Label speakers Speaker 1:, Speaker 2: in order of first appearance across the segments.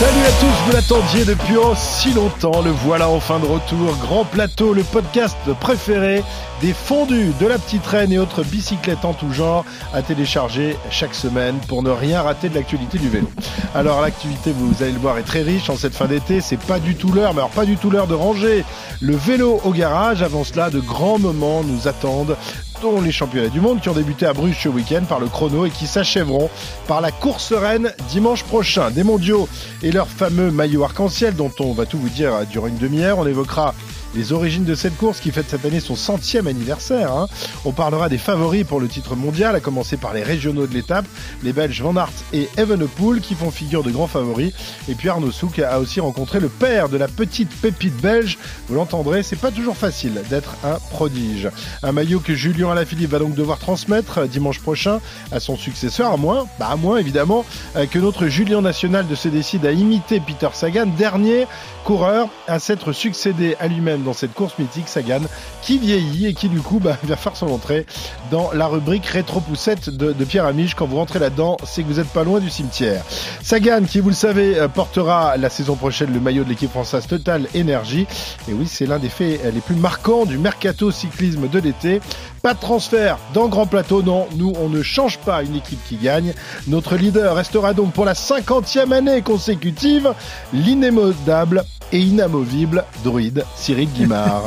Speaker 1: Salut à tous, vous l'attendiez depuis si longtemps, le voilà enfin de retour. Grand Plateau, le podcast préféré des fondus de la petite reine et autres bicyclettes en tout genre à télécharger chaque semaine pour ne rien rater de l'actualité du vélo. Alors l'activité, vous allez le voir, est très riche en cette fin d'été. C'est pas du tout l'heure, mais alors pas du tout l'heure de ranger le vélo au garage. Avant cela, de grands moments nous attendent les championnats du monde qui ont débuté à Bruges ce week-end par le chrono et qui s'achèveront par la course reine dimanche prochain. Des mondiaux et leur fameux maillot arc-en-ciel dont on va tout vous dire durant une demi-heure. On évoquera les origines de cette course qui fête cette année son centième anniversaire. Hein. On parlera des favoris pour le titre mondial, à commencer par les régionaux de l'étape, les Belges Van Aert et Evenepoel qui font figure de grands favoris. Et puis Arnaud Souk a aussi rencontré le père de la petite pépite belge. Vous l'entendrez, c'est pas toujours facile d'être un prodige. Un maillot que Julien Alaphilippe va donc devoir transmettre dimanche prochain à son successeur, à moins, bah à moins évidemment, euh, que notre Julien national de se décide à imiter Peter Sagan, dernier coureur à s'être succédé à lui-même dans cette course mythique, Sagan, qui vieillit et qui du coup bah, va faire son entrée dans la rubrique rétro-poussette de, Pierre Amiche. Quand vous rentrez là-dedans, c'est que vous n'êtes pas loin du cimetière. Sagan, qui vous le savez, euh, portera la saison prochaine le maillot de l'équipe française Total Énergie. Et oui, c'est l'un des faits les plus marquants du mercato cyclisme de l'été. Pas de transfert dans Grand Plateau, non. Nous, on ne change pas une équipe qui gagne. Notre leader restera donc pour la cinquantième année consécutive l'inémodable et inamovible druide Cyril Guimard.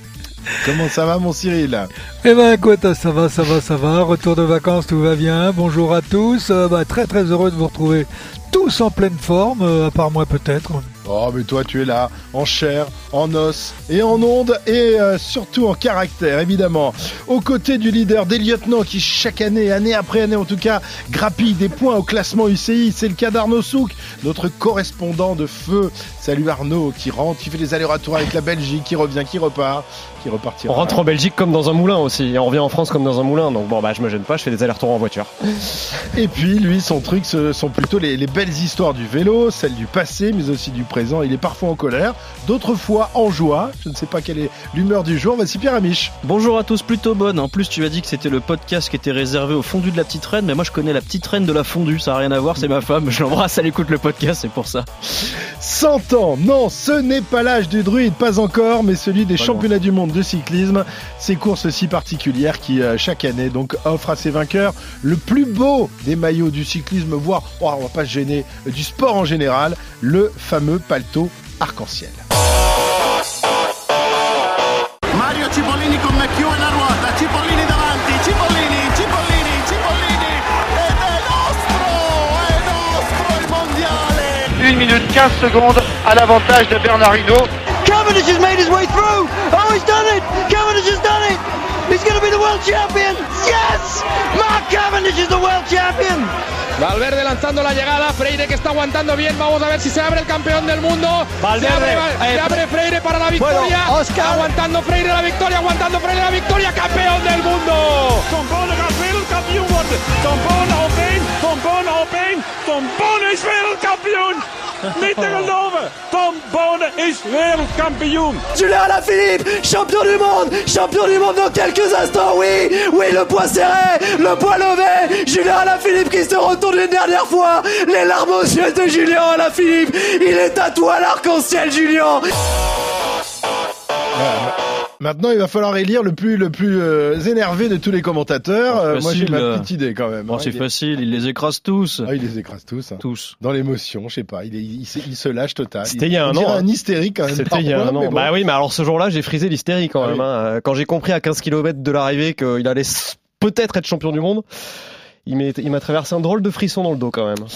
Speaker 1: Comment ça va mon Cyril?
Speaker 2: Eh ben écoute, ça va, ça va, ça va. Retour de vacances, tout va bien. Bonjour à tous. Euh, bah, très très heureux de vous retrouver tous en pleine forme, euh, à part moi peut-être.
Speaker 1: Oh, mais toi, tu es là, en chair, en os et en onde, et euh, surtout en caractère, évidemment. Aux côtés du leader des lieutenants qui, chaque année, année après année en tout cas, grappille des points au classement UCI. C'est le cas d'Arnaud Souk, notre correspondant de feu. Salut Arnaud, qui rentre, qui fait des allers-retours avec la Belgique, qui revient, qui repart, qui repartira.
Speaker 3: On rentre en Belgique comme dans un moulin aussi, et on revient en France comme dans un moulin. Donc bon, bah, je me gêne pas, je fais des allers-retours en voiture.
Speaker 1: Et puis, lui, son truc, ce sont plutôt les, les belles histoires du vélo, celles du passé, mais aussi du présent. Il est parfois en colère, d'autres fois en joie. Je ne sais pas quelle est l'humeur du jour. Voici Pierre Amiche.
Speaker 4: Bonjour à tous, plutôt bonne. En plus, tu as dit que c'était le podcast qui était réservé au fondu de la petite reine, mais moi je connais la petite reine de la fondue, ça n'a rien à voir, c'est ma femme. Je l'embrasse, elle écoute le podcast, c'est pour ça.
Speaker 1: 100 ans, non, ce n'est pas l'âge du druide, pas encore, mais celui des championnats du monde de cyclisme. Ces courses si particulières qui, euh, chaque année, donc offrent à ses vainqueurs le plus beau des maillots du cyclisme, voire, oh, on va pas se gêner, du sport en général, le fameux paletot arc-en-ciel.
Speaker 5: Mario Cipollini con Macchio e la ruota, Cipollini davanti, Cipollini, Cipollini, Cipollini, ed è nostro, è nostro il mondiale!
Speaker 6: 1 minute 15 secondes à l'avantage de Bernardino.
Speaker 7: Cavendish has made his way through! Oh, he's done it! Cavendish has done it! He's going to be the world champion! Yes! Mark Cavendish is the world champion!
Speaker 8: Valverde lanzando la llegada, Freire que está aguantando bien, vamos a ver si se abre el campeón del mundo.
Speaker 9: Valverde,
Speaker 8: se abre, se abre Freire para la victoria.
Speaker 9: Bueno, Oscar.
Speaker 8: Aguantando Freire la victoria, aguantando Freire la victoria, campeón del mundo.
Speaker 10: Tom Bonne op één, Tom Bonne één. Tom Bonne is wereldkampioen.
Speaker 7: Julien Alaphilippe, champion du monde, champion du monde dans quelques instants, oui, oui, le poids serré, le poids levé, Julien Alaphilippe qui se retourne une dernière fois, les larmes aux yeux de Julien Alaphilippe, il est à toi l'arc-en-ciel, Julien.
Speaker 1: Maintenant, il va falloir élire le plus le plus euh, énervé de tous les commentateurs. Euh, moi, j'ai ma petite idée quand même. Hein.
Speaker 4: c'est
Speaker 1: Il est-
Speaker 4: facile, il les écrase tous.
Speaker 1: Ah, il les écrase tous. hein.
Speaker 4: Tous.
Speaker 1: Dans l'émotion, je sais pas. Il, est, il, se- il se lâche total.
Speaker 3: C'était il y a un an, hein.
Speaker 1: un hystérique quand même.
Speaker 3: C'était il y a un an.
Speaker 1: bon.
Speaker 3: Bah oui, mais alors ce jour-là, j'ai frisé l'hystérie quand
Speaker 1: Ah
Speaker 3: même.
Speaker 1: oui.
Speaker 3: hein. Quand j'ai compris à 15 km de l'arrivée qu'il allait peut-être être champion du monde, il m'a traversé un drôle de frisson dans le dos quand même.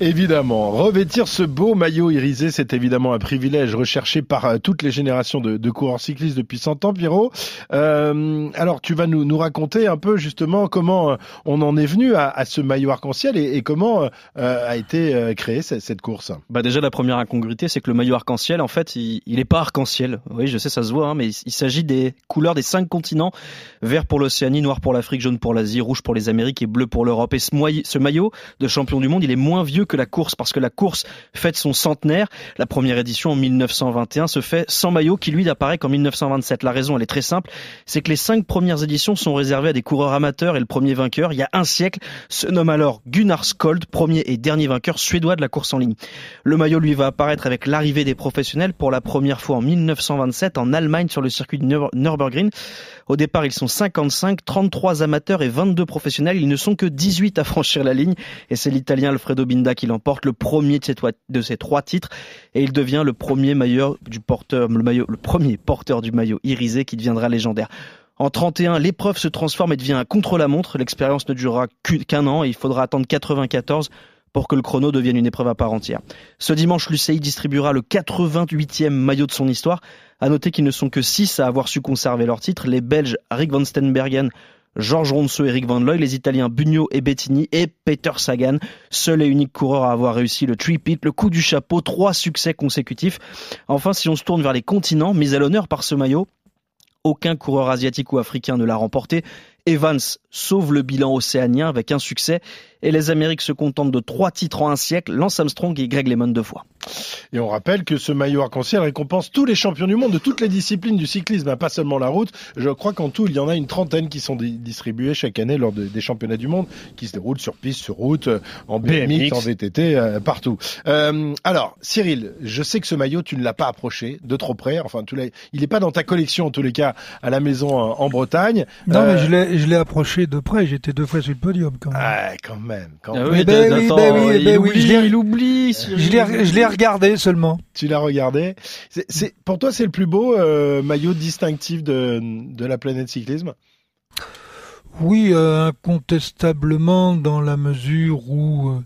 Speaker 1: Évidemment, revêtir ce beau maillot irisé, c'est évidemment un privilège recherché par euh, toutes les générations de, de coureurs cyclistes depuis 100 ans, Pierrot. Euh, alors, tu vas nous, nous raconter un peu justement comment euh, on en est venu à, à ce maillot arc-en-ciel et, et comment euh, a été créée cette, cette course?
Speaker 4: Bah déjà la première incongruité c'est que le maillot arc-en-ciel en fait il, il est pas arc-en-ciel. Oui je sais ça se voit hein, mais il, il s'agit des couleurs des cinq continents vert pour l'Océanie, noir pour l'Afrique, jaune pour l'Asie, rouge pour les Amériques et bleu pour l'Europe. l'Europe. Et ce, maillot de champion du monde, il est moins vieux que la course parce que la course fête son centenaire. La première édition en 1921 se fait sans maillot qui lui n'apparaît qu'en 1927. La raison, elle est très simple, c'est que les cinq premières éditions sont réservées à des coureurs amateurs et le premier vainqueur, il y a un siècle, se nomme alors Gunnar Skold, premier et dernier vainqueur suédois de la course en ligne. Le maillot lui va apparaître avec l'arrivée des professionnels pour la première fois en 1927 en Allemagne sur le circuit de Nür- Nürburgring. Au départ, ils sont 55, 33 amateurs et 22 professionnels. Ils ne sont que 18 à franchir la ligne. Et c'est l'Italien Alfredo Binda qui l'emporte, le premier de ces, trois titres. Et il devient le premier du porteur, le le premier porteur du maillot irisé qui deviendra légendaire. En 31, l'épreuve se transforme et devient un contre-la-montre. L'expérience ne durera qu'u- qu'un an et il faudra attendre 94 pour que le chrono devienne une épreuve à part entière. Ce dimanche, l'UCI distribuera le 88e maillot de son histoire. À noter qu'ils ne sont que 6 à avoir su conserver leur titre. Les Belges Rick van Stenbergen, Georges Ronceau et Eric Van Looy, les Italiens Bugno et Bettini et Peter Sagan, seul et unique coureur à avoir réussi le three-peat, le coup du chapeau, trois succès consécutifs. Enfin, si on se tourne vers les continents, mis à l'honneur par ce maillot, aucun coureur asiatique ou africain ne l'a remporté. Evans sauve le bilan océanien avec un succès et les Amériques se contentent de trois titres en un siècle, Lance Armstrong et Greg LeMond deux fois.
Speaker 1: Et on rappelle que ce maillot arc-en-ciel récompense tous les champions du monde de toutes les disciplines du cyclisme, hein, pas seulement la route. Je crois qu'en tout, il y en a une trentaine qui sont di- distribués chaque année lors de- des championnats du monde, qui se déroulent sur piste, sur route, euh, en BMX,
Speaker 3: BMX.
Speaker 1: en VTT, euh, partout. Euh, alors, Cyril, je sais que ce maillot, tu ne l'as pas approché de trop près. Enfin, tu il n'est pas dans ta collection, en tous les cas, à la maison en, en Bretagne.
Speaker 2: Non,
Speaker 1: Euh,
Speaker 2: mais je l'ai, je l'ai approché de près. J'étais deux fois sur le podium quand même.
Speaker 1: Ah, quand même. Quand
Speaker 4: Ah oui,
Speaker 2: Eh ben oui, ben oui,
Speaker 4: il
Speaker 2: ben oui,
Speaker 4: oublie,
Speaker 2: je l'ai-
Speaker 4: il oublie. Cyril.
Speaker 2: Je l'ai, je l'ai regardé seulement.
Speaker 1: Tu l'as regardé? C'est, pour toi, c'est le plus beau euh, maillot distinctif de, de la planète cyclisme?
Speaker 2: Oui, euh, incontestablement dans la mesure où euh,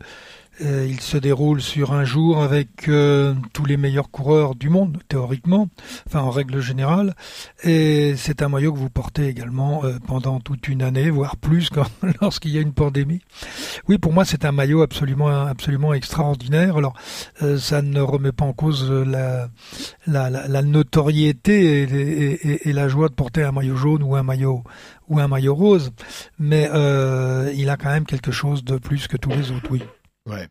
Speaker 2: il se déroule sur un jour avec euh, tous les meilleurs coureurs du monde, théoriquement, enfin en règle générale. Et c'est un maillot que vous portez également euh, pendant toute une année, voire plus lorsqu'il y a une pandémie. Oui, pour moi, c'est un maillot absolument, absolument extraordinaire. Alors, euh, ça ne remet pas en cause euh, la, la, la, notoriété et- et la joie de porter un maillot jaune ou un maillot ou un maillot rose, mais euh, il a quand même quelque chose de plus que tous les autres, oui.
Speaker 1: Ouais.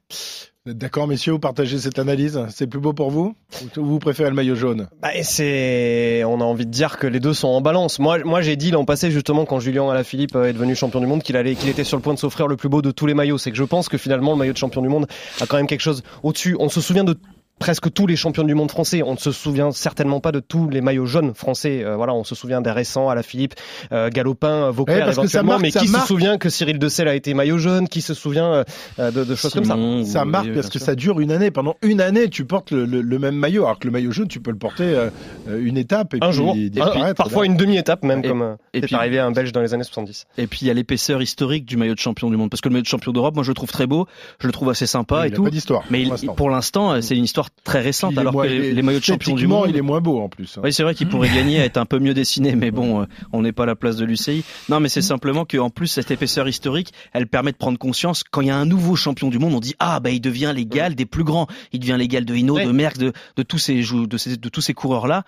Speaker 1: D'accord, messieurs, vous partagez cette analyse C'est plus beau pour vous Ou vous préférez le maillot jaune?
Speaker 3: Bah, c'est, on a envie de dire que les deux sont en balance. Moi, moi, j'ai dit l'an passé justement quand Julien Alaphilippe euh, est devenu champion du monde qu'il allait, qu'il était sur le point de s'offrir le plus beau de tous les maillots. C'est que je pense que finalement le maillot de champion du monde a quand même quelque chose au-dessus. On se souvient de presque tous les champions du monde français. On ne se souvient certainement pas de tous les maillots jaunes français. Euh, voilà, on se souvient des récents, Alaphilippe, euh, Galopin, Vauclair
Speaker 1: Ouais, parce que ça
Speaker 3: éventuellement.
Speaker 1: marque-
Speaker 3: mais qui
Speaker 1: marque.
Speaker 3: se souvient que Cyril Dessel a été maillot jaune Qui se souvient euh, de, de choses comme ça
Speaker 1: Ça
Speaker 4: oui,
Speaker 1: marque
Speaker 4: oui,
Speaker 1: parce que ça dure une année. Pendant une année, tu portes le, le- le même maillot, alors que le maillot jaune, tu peux le porter euh, euh, une étape et
Speaker 3: Un
Speaker 1: puis
Speaker 3: jour, un- parfois une demi-étape même,
Speaker 4: Et-
Speaker 3: comme euh,
Speaker 4: et puis-
Speaker 3: arrivé à un Belge dans les années 70.
Speaker 4: Et puis il y a l'épaisseur historique du maillot de champion du monde. Parce que le maillot de champion d'Europe, moi je le trouve très beau, je le trouve assez sympa
Speaker 1: Il
Speaker 4: et
Speaker 1: a
Speaker 4: tout.
Speaker 1: pas d'histoire.
Speaker 4: Mais il-
Speaker 1: pour l'instant.
Speaker 4: euh, c'est une histoire très récente, alors
Speaker 1: moins-
Speaker 4: que les, maillots de champion du monde.
Speaker 1: il est moins beau en plus. hein.
Speaker 4: Oui, c'est vrai qu'il pourrait gagner à être un peu mieux dessiné, mais bon, euh, on n'est pas à la place de l'UCI. Non, mais c'est simplement qu'en plus, cette épaisseur historique, elle permet de prendre conscience, quand il y a un nouveau champion du monde, on dit, ah, bah, il devient l'égal des plus grands. Il devient l'égal de
Speaker 3: Ouais.
Speaker 4: de Merckx, de, de tous ces, de, ces, de tous ces coureurs-là.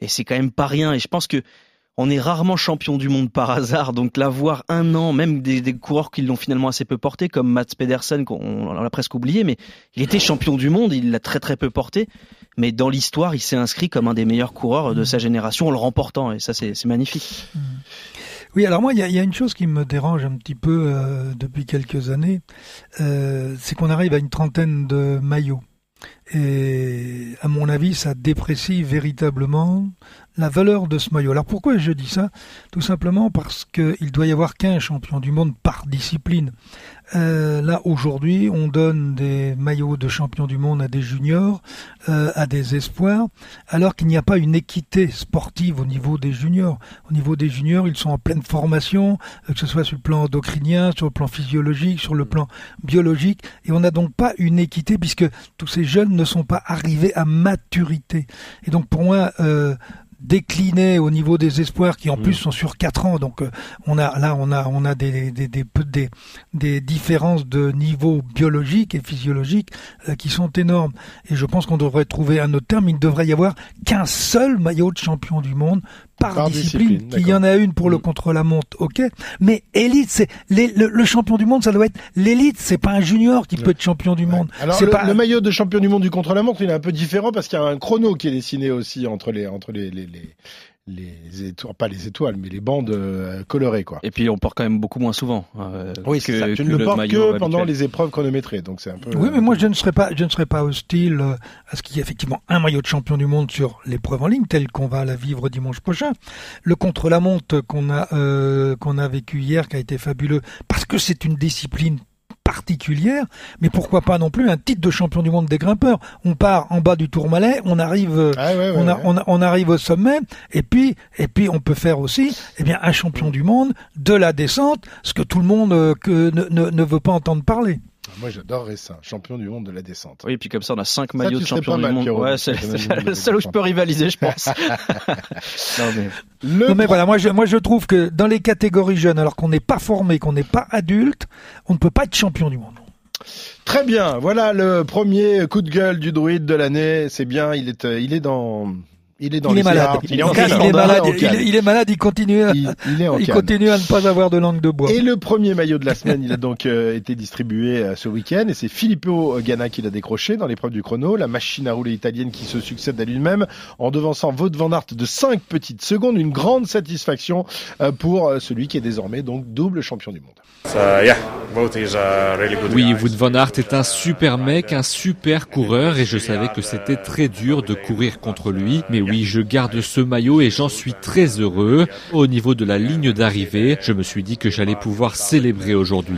Speaker 4: Et c'est quand même pas rien. Et je pense que on est rarement champion du monde par hasard, donc l'avoir un an, même des, des coureurs qui l'ont finalement assez peu porté, comme Mats Pedersen, qu'on on l'a presque oublié, mais il était champion du monde, il l'a très très peu porté, mais dans l'histoire, il s'est inscrit comme un des meilleurs coureurs de sa génération en le remportant, et ça c'est magnifique.
Speaker 2: Oui, alors moi, il y a, il y a une chose qui me dérange un petit peu euh, depuis quelques années, euh, c'est qu'on arrive à une trentaine de maillots. Et à mon avis, ça déprécie véritablement la valeur de ce maillot. Alors pourquoi je dis ça? Tout simplement parce qu'il doit y avoir qu'un champion du monde par discipline. Euh, là, aujourd'hui, on donne des maillots de champion du monde à des juniors, euh, à des espoirs, alors qu'il n'y a pas une équité sportive au niveau des juniors. Au niveau des juniors, ils sont en pleine formation, euh, que ce soit sur le plan endocrinien, sur le plan physiologique, sur le plan biologique, et on n'a donc pas une équité puisque tous ces jeunes ne sont pas arrivés à maturité. Et donc pour moi, décliner au niveau des espoirs qui en plus sont sur quatre ans. Donc euh, on a là on a on a des des des, des, des différences de niveau biologique et physiologique euh, qui sont énormes. Et je pense qu'on devrait trouver un autre terme. Il ne devrait y avoir qu'un seul maillot de champion du monde par,
Speaker 1: Par
Speaker 2: discipline,
Speaker 1: discipline,
Speaker 2: qu'il y en a une pour le contre-la-montre, ok. Mais élite, c'est le, le champion du monde, ça doit être l'élite. C'est pas un junior qui peut être champion du monde.
Speaker 1: Alors le,
Speaker 2: pas
Speaker 1: le maillot de champion du monde du contre-la-montre, il est un peu différent parce qu'il y a un chrono qui est dessiné aussi entre les entre les les les, les étoiles, pas les étoiles, mais les bandes euh, colorées quoi.
Speaker 4: Et puis on porte quand même beaucoup moins souvent. euh,
Speaker 1: Oui,
Speaker 4: que,
Speaker 1: ça. Tu
Speaker 4: que
Speaker 1: ne le portes que pendant les épreuves chronométrées, donc c'est un peu.
Speaker 2: Oui, mais moi je ne serais pas, je ne serais pas hostile euh, à ce qu'il y ait effectivement un maillot de champion du monde sur l'épreuve en ligne, tel qu'on va la vivre dimanche prochain. Le contre-la-montre qu'on a euh, qu'on a vécu hier, qui a été fabuleux, parce que c'est une discipline particulière, mais pourquoi pas non plus un titre de champion du monde des grimpeurs. On part en bas du Tourmalet, on arrive,
Speaker 1: Ah ouais, ouais,
Speaker 2: on, a-
Speaker 1: ouais.
Speaker 2: on, a- on arrive au sommet, et puis et puis on peut faire aussi, eh bien un champion du monde de la descente, ce que tout le monde euh, que ne, ne, ne veut pas entendre parler.
Speaker 1: Moi j'adorerais ça, champion du monde de la descente.
Speaker 4: Oui, puis comme ça on a cinq
Speaker 1: Ça,
Speaker 4: maillots
Speaker 1: tu
Speaker 4: de champion du
Speaker 1: mal,
Speaker 4: monde.
Speaker 1: Pierrot,
Speaker 4: Ouais, c'est le seul où je peux rivaliser, je pense. non, mais...
Speaker 1: Le
Speaker 2: Non mais voilà, moi je, moi je trouve que dans les catégories jeunes, alors qu'on n'est pas formé, qu'on n'est pas adulte, on ne peut pas être champion du monde.
Speaker 1: Très bien, voilà le premier coup de gueule du druide de l'année. C'est bien, il est, euh, il est dans, il est dans
Speaker 2: il
Speaker 1: les
Speaker 2: est malade.
Speaker 3: Il est en
Speaker 2: il,
Speaker 3: canne,
Speaker 2: est malade. Il, il est malade. Il continue. À,
Speaker 1: Il, il est en
Speaker 2: il
Speaker 1: canne.
Speaker 2: continue à ne pas avoir de langue de bois.
Speaker 1: Et le premier maillot de la semaine, il a donc euh, été distribué euh, ce week-end et c'est Filippo Ganna qui l'a décroché dans l'épreuve du chrono, la machine à rouler italienne qui se succède à lui-même en devançant Wout van Aert de 5 petites secondes, une grande satisfaction euh, pour euh, celui qui est désormais donc double champion du monde.
Speaker 11: Oui, Wout van Aert est un super mec, un super coureur et je savais que c'était très dur de courir contre lui. Mais oui, je garde ce maillot et j'en suis très heureux. Au niveau de la ligne d'arrivée, je me suis dit que j'allais pouvoir célébrer aujourd'hui.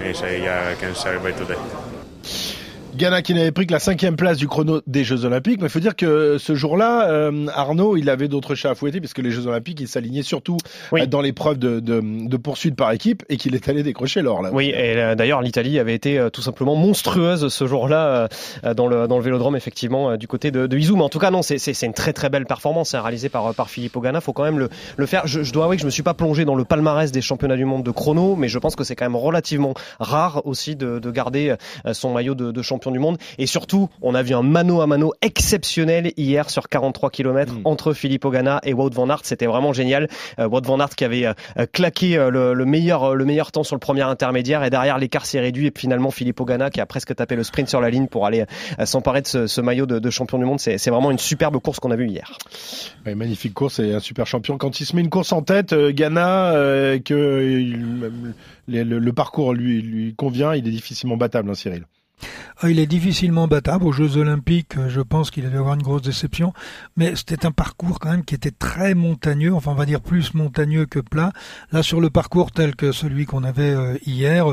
Speaker 1: Ghana qui n'avait pris que la cinquième place du chrono des Jeux Olympiques, mais il faut dire que ce jour-là, euh, Arnaud, il avait d'autres chats à fouetter puisque les Jeux Olympiques, il s'alignait surtout
Speaker 3: Oui.
Speaker 1: euh, dans l'épreuve de, de, de poursuite par équipe et qu'il est allé décrocher l'or là.
Speaker 3: Oui, et euh, d'ailleurs l'Italie avait été tout simplement monstrueuse ce jour-là dans le dans le Vélodrome effectivement du côté de, de Izou. Mais en tout cas non, c'est une très très belle performance hein, réalisée par par Filippo Ganna. Faut quand même le le faire. Je, je dois avouer que je me suis pas plongé dans le palmarès des championnats du monde de chrono, mais je pense que c'est quand même relativement rare aussi de, de garder son maillot de, de champion du monde. Et surtout, on a vu un mano à mano exceptionnel hier sur 43 km
Speaker 1: Mm.
Speaker 3: entre Filippo Ganna et Wout van Aert. C'était vraiment génial. Euh, Wout van Aert qui avait euh, claqué euh, le, le meilleur le meilleur temps sur le premier intermédiaire et derrière l'écart s'est réduit et finalement Filippo Ganna qui a presque tapé le sprint sur la ligne pour aller s'emparer de ce, ce maillot de, de champion du monde. C'est vraiment une superbe course qu'on a vue hier.
Speaker 1: Ouais, magnifique course et un super champion. Quand il se met une course en tête, Ghana, euh, que il- le, le- le parcours lui, lui convient, il est difficilement battable, hein, Cyril.
Speaker 2: Ah, Il est difficilement battable aux Jeux Olympiques. euh, Je pense qu'il allait avoir une grosse déception, mais c'était un parcours quand même qui était très montagneux. Enfin, on va dire plus montagneux que plat. Là, sur le parcours tel que celui qu'on avait euh, hier.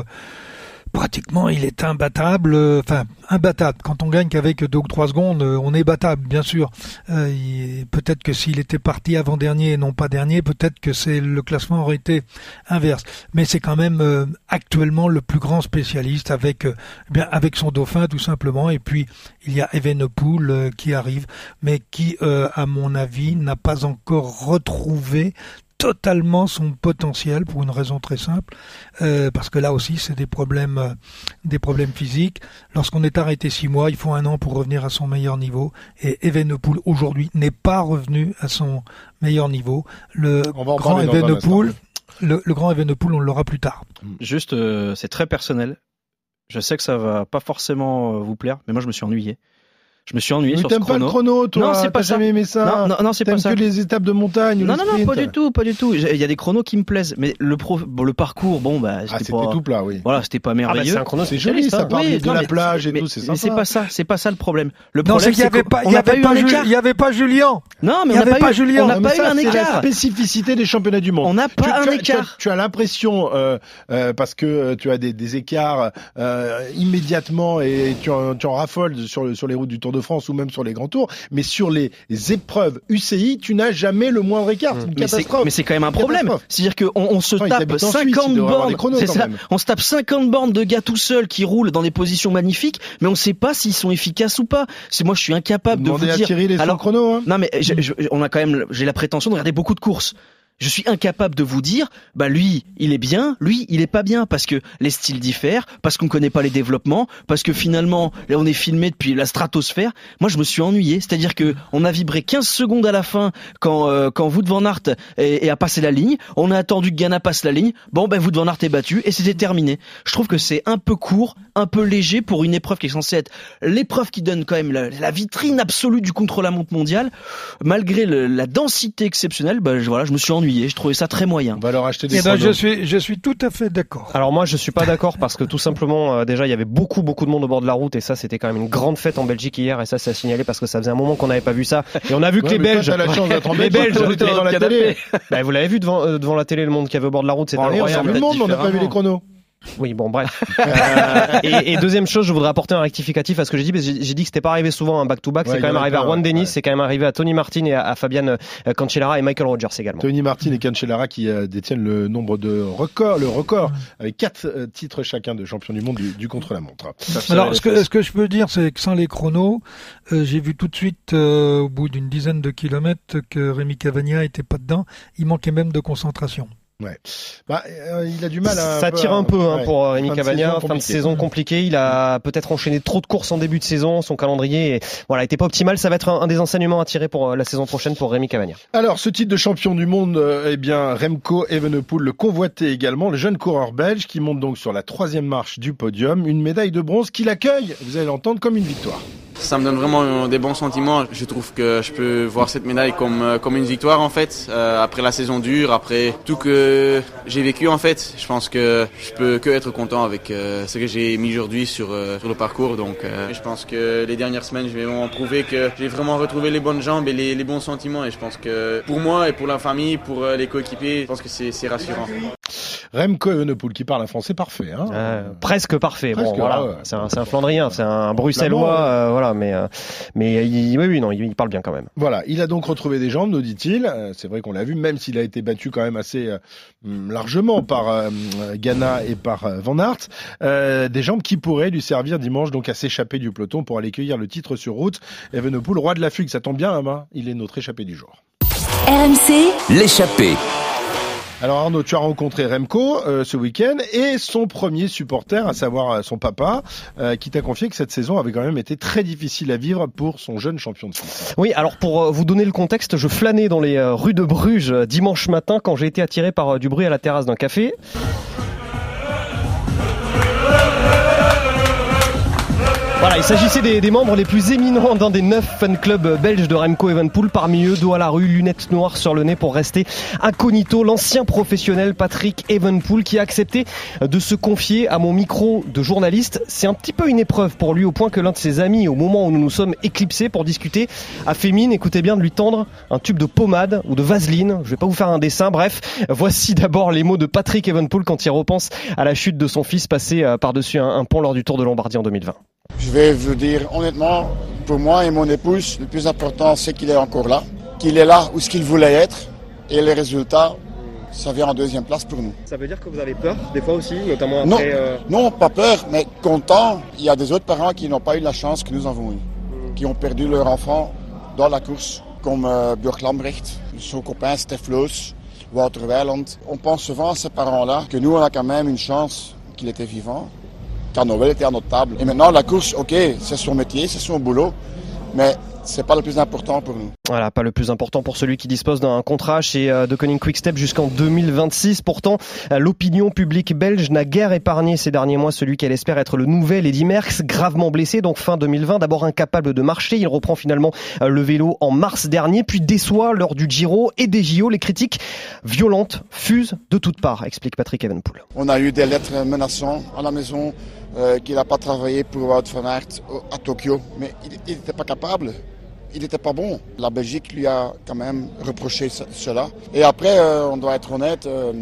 Speaker 2: Pratiquement, il est imbattable. euh, Enfin, imbattable. Quand on gagne qu'avec deux ou trois secondes, euh, on est battable, bien sûr. Euh, peut-être que s'il était parti avant dernier et non pas dernier, peut-être que c'est le classement aurait été inverse. Mais c'est quand même euh, actuellement le plus grand spécialiste avec eh bien avec son dauphin tout simplement. Et puis il y a Evenepoel qui arrive, mais qui, à mon avis, n'a pas encore retrouvé totalement son potentiel pour une raison très simple euh, parce que là aussi c'est des problèmes euh, des problèmes physiques. Lorsqu'on est arrêté six mois il faut un an pour revenir à son meilleur niveau. Et Evenepoel aujourd'hui n'est pas revenu à son meilleur niveau. Le grand Evenepoel le, le grand Evenepoel on l'aura plus tard.
Speaker 4: Juste, euh, c'est très personnel. Je sais que ça va pas forcément vous plaire, mais moi je me suis ennuyé. Je me suis ennuyé
Speaker 1: Mais
Speaker 4: sur ce
Speaker 1: t'aimes pas
Speaker 4: chrono.
Speaker 1: le chrono, toi
Speaker 4: Non, c'est pas
Speaker 1: jamais aimé ça
Speaker 4: Non, non, non, c'est pas ça.
Speaker 1: que les étapes de montagne ou
Speaker 4: Non,
Speaker 1: le
Speaker 4: non, non, pas du tout, pas du tout. Il y a des chronos qui me plaisent, mais le, pro, bon, le parcours, bon, bah,
Speaker 1: Ah,
Speaker 4: c'était
Speaker 1: c'était
Speaker 4: pas,
Speaker 1: tout plat, oui.
Speaker 4: voilà, c'était pas
Speaker 3: Ah bah,
Speaker 4: merveilleux.
Speaker 3: c'est un chrono
Speaker 1: C'est joli, ça
Speaker 3: hein.
Speaker 1: parle
Speaker 4: Oui,
Speaker 1: de
Speaker 4: non,
Speaker 1: la
Speaker 4: mais-
Speaker 1: plage et
Speaker 4: mais-
Speaker 1: tout, c'est
Speaker 4: Mais c'est
Speaker 1: sympa.
Speaker 4: pas ça, c'est pas ça le problème. Le
Speaker 2: non
Speaker 4: problème,
Speaker 2: c'est qu'il y avait pas il y avait pas
Speaker 4: écart.
Speaker 2: il y avait pas Julien
Speaker 4: Non, mais on n'a
Speaker 2: avait
Speaker 4: pas, eu,
Speaker 2: Julien.
Speaker 4: on n'a
Speaker 1: Non, mais
Speaker 4: pas eu
Speaker 1: ça,
Speaker 4: un
Speaker 1: c'est la
Speaker 4: écart.
Speaker 1: spécificité des championnats du monde.
Speaker 4: On n'a
Speaker 1: Tu-
Speaker 4: pas un
Speaker 1: as- tu as-
Speaker 4: écart.
Speaker 1: Tu as, l'impression, euh, euh, parce que euh, tu as des, écarts immédiatement et tu en, raffoles sur, le- sur les routes du Tour de France ou même sur les grands tours, mais sur les épreuves UCI, tu n'as jamais le moindre écart. Une
Speaker 4: Mais c'est, quand même un problème. C'est-à-dire qu'on on se tape
Speaker 1: habite en Suisse, il
Speaker 4: 50
Speaker 1: devrait avoir
Speaker 4: bornes.
Speaker 1: chronos,
Speaker 4: ça. On se tape 50 bornes de gars tout seuls qui roulent dans des positions magnifiques, mais on ne sait pas s'ils sont efficaces ou pas. C'est moi, je suis incapable de vous
Speaker 1: à
Speaker 4: dire.
Speaker 1: Les
Speaker 4: Alors,
Speaker 1: chrono. Hein.
Speaker 4: non, mais je- je- on a quand même, j'ai la prétention de regarder beaucoup de courses. Je suis incapable de vous dire, bah lui, il est bien, lui, il est pas bien, parce que les styles diffèrent, parce qu'on connaît pas les développements, parce que finalement, on est filmé depuis la stratosphère. Moi, je me suis ennuyé, c'est-à-dire que on a vibré 15 secondes à la fin quand euh, quand Wout van Aert est, est a passé la ligne. On a attendu que Ghana passe la ligne. Bon, ben Wout van Aert est battu et c'était terminé. Je trouve que c'est un peu court, un peu léger pour une épreuve qui est censée être l'épreuve qui donne quand même la, vitrine absolue du contre-la-montre mondial. Malgré le- la densité exceptionnelle, bah, voilà, je me suis ennuyé. Je trouvais ça très moyen.
Speaker 1: On va leur acheter des
Speaker 2: Eh ben, je suis, je suis tout à fait d'accord.
Speaker 3: Alors moi je suis pas d'accord parce que tout simplement euh, déjà il y avait beaucoup beaucoup de monde au bord de la route et ça c'était quand même une grande fête en Belgique hier et ça c'est à signaler parce que ça faisait un moment qu'on n'avait pas vu ça et on a vu que
Speaker 1: Ouais,
Speaker 3: les
Speaker 1: toi,
Speaker 3: Belges
Speaker 1: t'as la chance d'être en
Speaker 3: les Belges
Speaker 1: était devant la télé.
Speaker 3: Bah, vous l'avez vu devant euh, devant la télé le monde qui avait au bord de la route c'était
Speaker 1: oui, on a
Speaker 3: incroyable
Speaker 1: vu le monde, mais on n'a pas vu les chronos.
Speaker 3: Oui, bon, bref. Euh, et, et deuxième chose, je voudrais apporter un rectificatif à ce que j'ai dit, parce que j'ai dit que c'était pas arrivé souvent un back-to-back,
Speaker 1: Ouais,
Speaker 3: c'est quand même arrivé à Juan
Speaker 1: Ouais.
Speaker 3: c'est quand même arrivé à Tony Martin et à, à Fabian euh, Cancellara et Michael Rogers également.
Speaker 1: Tony Martin et Cancellara qui euh, détiennent le nombre de records, le record, avec quatre euh, titres chacun de champion du monde du, du contre-la-montre.
Speaker 2: Alors, ce que, ce que je peux dire, c'est que sans les chronos, euh, j'ai vu tout de suite, euh, au bout d'une dizaine de kilomètres, que Rémi Cavagna était pas dedans. Il manquait même de concentration.
Speaker 1: Ouais. Bah, euh, il a du mal à.
Speaker 3: Ça tire un peu hein,
Speaker 1: ouais.
Speaker 3: pour euh, Rémi Cavagna,
Speaker 1: saison
Speaker 3: fin de
Speaker 1: compliquée.
Speaker 3: saison compliquée. Il a peut-être enchaîné trop de courses en début de saison, son calendrier est, voilà, était pas optimal. Ça va être un, un des enseignements à tirer pour euh, la saison prochaine pour Rémi Cavagna.
Speaker 1: Alors, ce titre de champion du monde, euh, eh bien, Remco Evenepoel le convoitait également, le jeune coureur belge qui monte donc sur la troisième marche du podium, une médaille de bronze qu'il accueille, vous allez l'entendre, comme une victoire.
Speaker 9: Ça me donne vraiment des bons sentiments. Je trouve que je peux voir cette médaille comme, euh, comme une victoire en fait. Euh, après la saison dure, après tout que j'ai vécu en fait, je pense que je peux que être content avec euh, ce que j'ai mis aujourd'hui sur, euh, sur le parcours. Donc euh, je pense que les dernières semaines, je vais vraiment prouver que j'ai vraiment retrouvé les bonnes jambes et les, les bons sentiments. Et je pense que pour moi et pour la famille, pour euh, les coéquipiers, je pense que c'est c'est rassurant.
Speaker 1: Remco Evenepoel qui parle un français parfait. Hein
Speaker 3: Euh, presque parfait.
Speaker 1: Presque,
Speaker 3: bon, voilà,
Speaker 1: ouais,
Speaker 3: c'est un, c'est un Flandrien, c'est un Bruxellois, euh, voilà, mais euh, mais il, oui, oui, non, il, parle bien quand même.
Speaker 1: Voilà, il a donc retrouvé des jambes, nous dit-il. Euh, C'est vrai qu'on l'a vu, même s'il a été battu quand même assez euh, hum, largement par euh, Ghana et par euh, Van Aert. Euh, des jambes qui pourraient lui servir dimanche donc à s'échapper du peloton pour aller cueillir le titre sur route. Evenepoel, roi de la fugue, ça tombe bien, Ama, il est notre échappé du jour.
Speaker 12: RMC,
Speaker 13: L'échappée.
Speaker 1: Alors Arnaud, tu as rencontré Remco euh, ce week-end et son premier supporter, à savoir euh, son papa, euh, qui t'a confié que cette saison avait quand même été très difficile à vivre pour son jeune champion de France.
Speaker 3: Oui, alors pour vous donner le contexte, je flânais dans les rues de Bruges dimanche matin quand j'ai été attiré par du bruit à la terrasse d'un café. Voilà, il s'agissait des, membres les plus éminents d'un des neuf fan clubs belges de Remco Evenepoel. Parmi eux, dos à la rue, lunettes noires sur le nez pour rester incognito, l'ancien professionnel Patrick Evenepoel qui a accepté de se confier à mon micro de journaliste. C'est un petit peu une épreuve pour lui au point que l'un de ses amis, au moment où nous nous sommes éclipsés pour discuter, a fait mine, écoutez bien, de lui tendre un tube de pommade ou de vaseline. Je vais pas vous faire un dessin. Bref, voici d'abord les mots de Patrick Evenepoel quand il repense à la chute de son fils passé euh, par-dessus un pont lors du Tour de Lombardie en 2020.
Speaker 14: Je vais vous dire honnêtement, pour moi et mon épouse, le plus important c'est qu'il est encore là, qu'il est là où ce qu'il voulait être, et les résultats, ça vient en deuxième place pour nous.
Speaker 3: Ça veut dire que vous avez peur des fois aussi, notamment
Speaker 14: Non,
Speaker 3: après. euh,
Speaker 14: non, pas peur, mais content. Il y a des autres parents qui n'ont pas eu la chance que nous avons eue, qui ont perdu leur enfant dans la course, comme euh, Björk Lambrecht, son copain Steph Loos, Wouter Weiland. On pense souvent à ces parents-là que nous, on a quand même une chance qu'il était vivant, car Noël était à notre table. Et maintenant, la course, ok, c'est son métier, c'est son boulot, mais c'est pas le plus important pour nous.
Speaker 3: Voilà, pas le plus important pour celui qui dispose d'un contrat chez euh, De Koning Quickstep jusqu'en 2026. Pourtant, euh, l'opinion publique belge n'a guère épargné ces derniers mois celui qu'elle espère être le nouvel Eddy Merckx, gravement blessé, donc fin 2020. D'abord incapable de marcher, il reprend finalement euh, le vélo en mars dernier, puis déçoit lors du Giro et des JO. Les critiques violentes fusent de toutes parts, explique Patrick Evenpool.
Speaker 14: On a eu des lettres menaçantes à la maison, euh, qu'il n'a pas travaillé pour Wout van Aert à Tokyo, mais il n'était pas capable. Il n'était pas bon. La Belgique lui a quand même reproché ce- cela. Et après, euh, on doit être honnête, euh,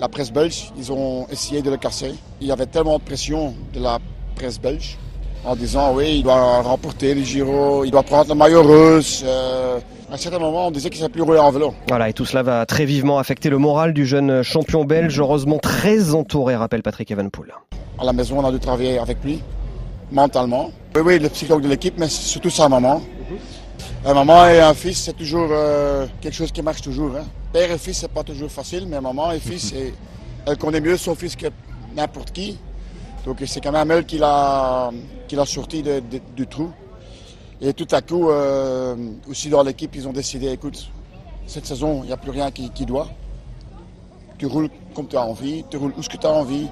Speaker 14: la presse belge, ils ont essayé de le casser. Il y avait tellement de pression de la presse belge en disant oui, il doit remporter le Giro, il doit prendre le maillot rose. Euh, à un certain moment, on disait qu'il ne plus rouler en vélo.
Speaker 3: Voilà, et tout cela va très vivement affecter le moral du jeune champion belge, heureusement très entouré, rappelle Patrick Evenpool.
Speaker 14: À la maison, on a dû travailler avec lui, mentalement. Oui, oui, le psychologue de l'équipe, mais surtout sa maman. Un maman et un fils, c'est toujours euh, quelque chose qui marche toujours. Hein. Père et fils, c'est pas toujours facile, mais maman et fils, et, elle connaît mieux son fils que n'importe qui. Donc c'est quand même elle qui l'a, qui sorti du trou. Et tout à coup, euh, aussi dans l'équipe, ils ont décidé, écoute, cette saison, il n'y a plus rien qui, qui doit. Tu roules comme tu as envie, tu roules où ce que tu as envie.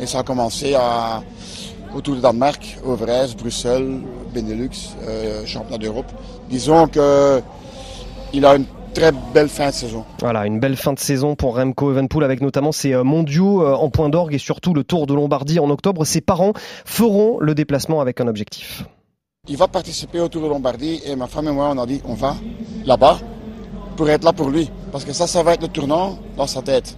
Speaker 14: Et ça a commencé à, autour de Danemark, Overijs, Bruxelles, Benelux, euh, championnat d'Europe. Disons que il a une très belle fin de saison.
Speaker 3: Voilà, une belle fin de saison pour Remco Evenpool avec notamment ses euh, mondiaux euh, en point d'orgue et surtout le Tour de Lombardie en octobre. Ses parents feront le déplacement avec un objectif.
Speaker 14: Il va participer au Tour de Lombardie et ma femme et moi, on a dit, on va là-bas pour être là pour lui. Parce que ça, ça va être le tournant dans sa tête.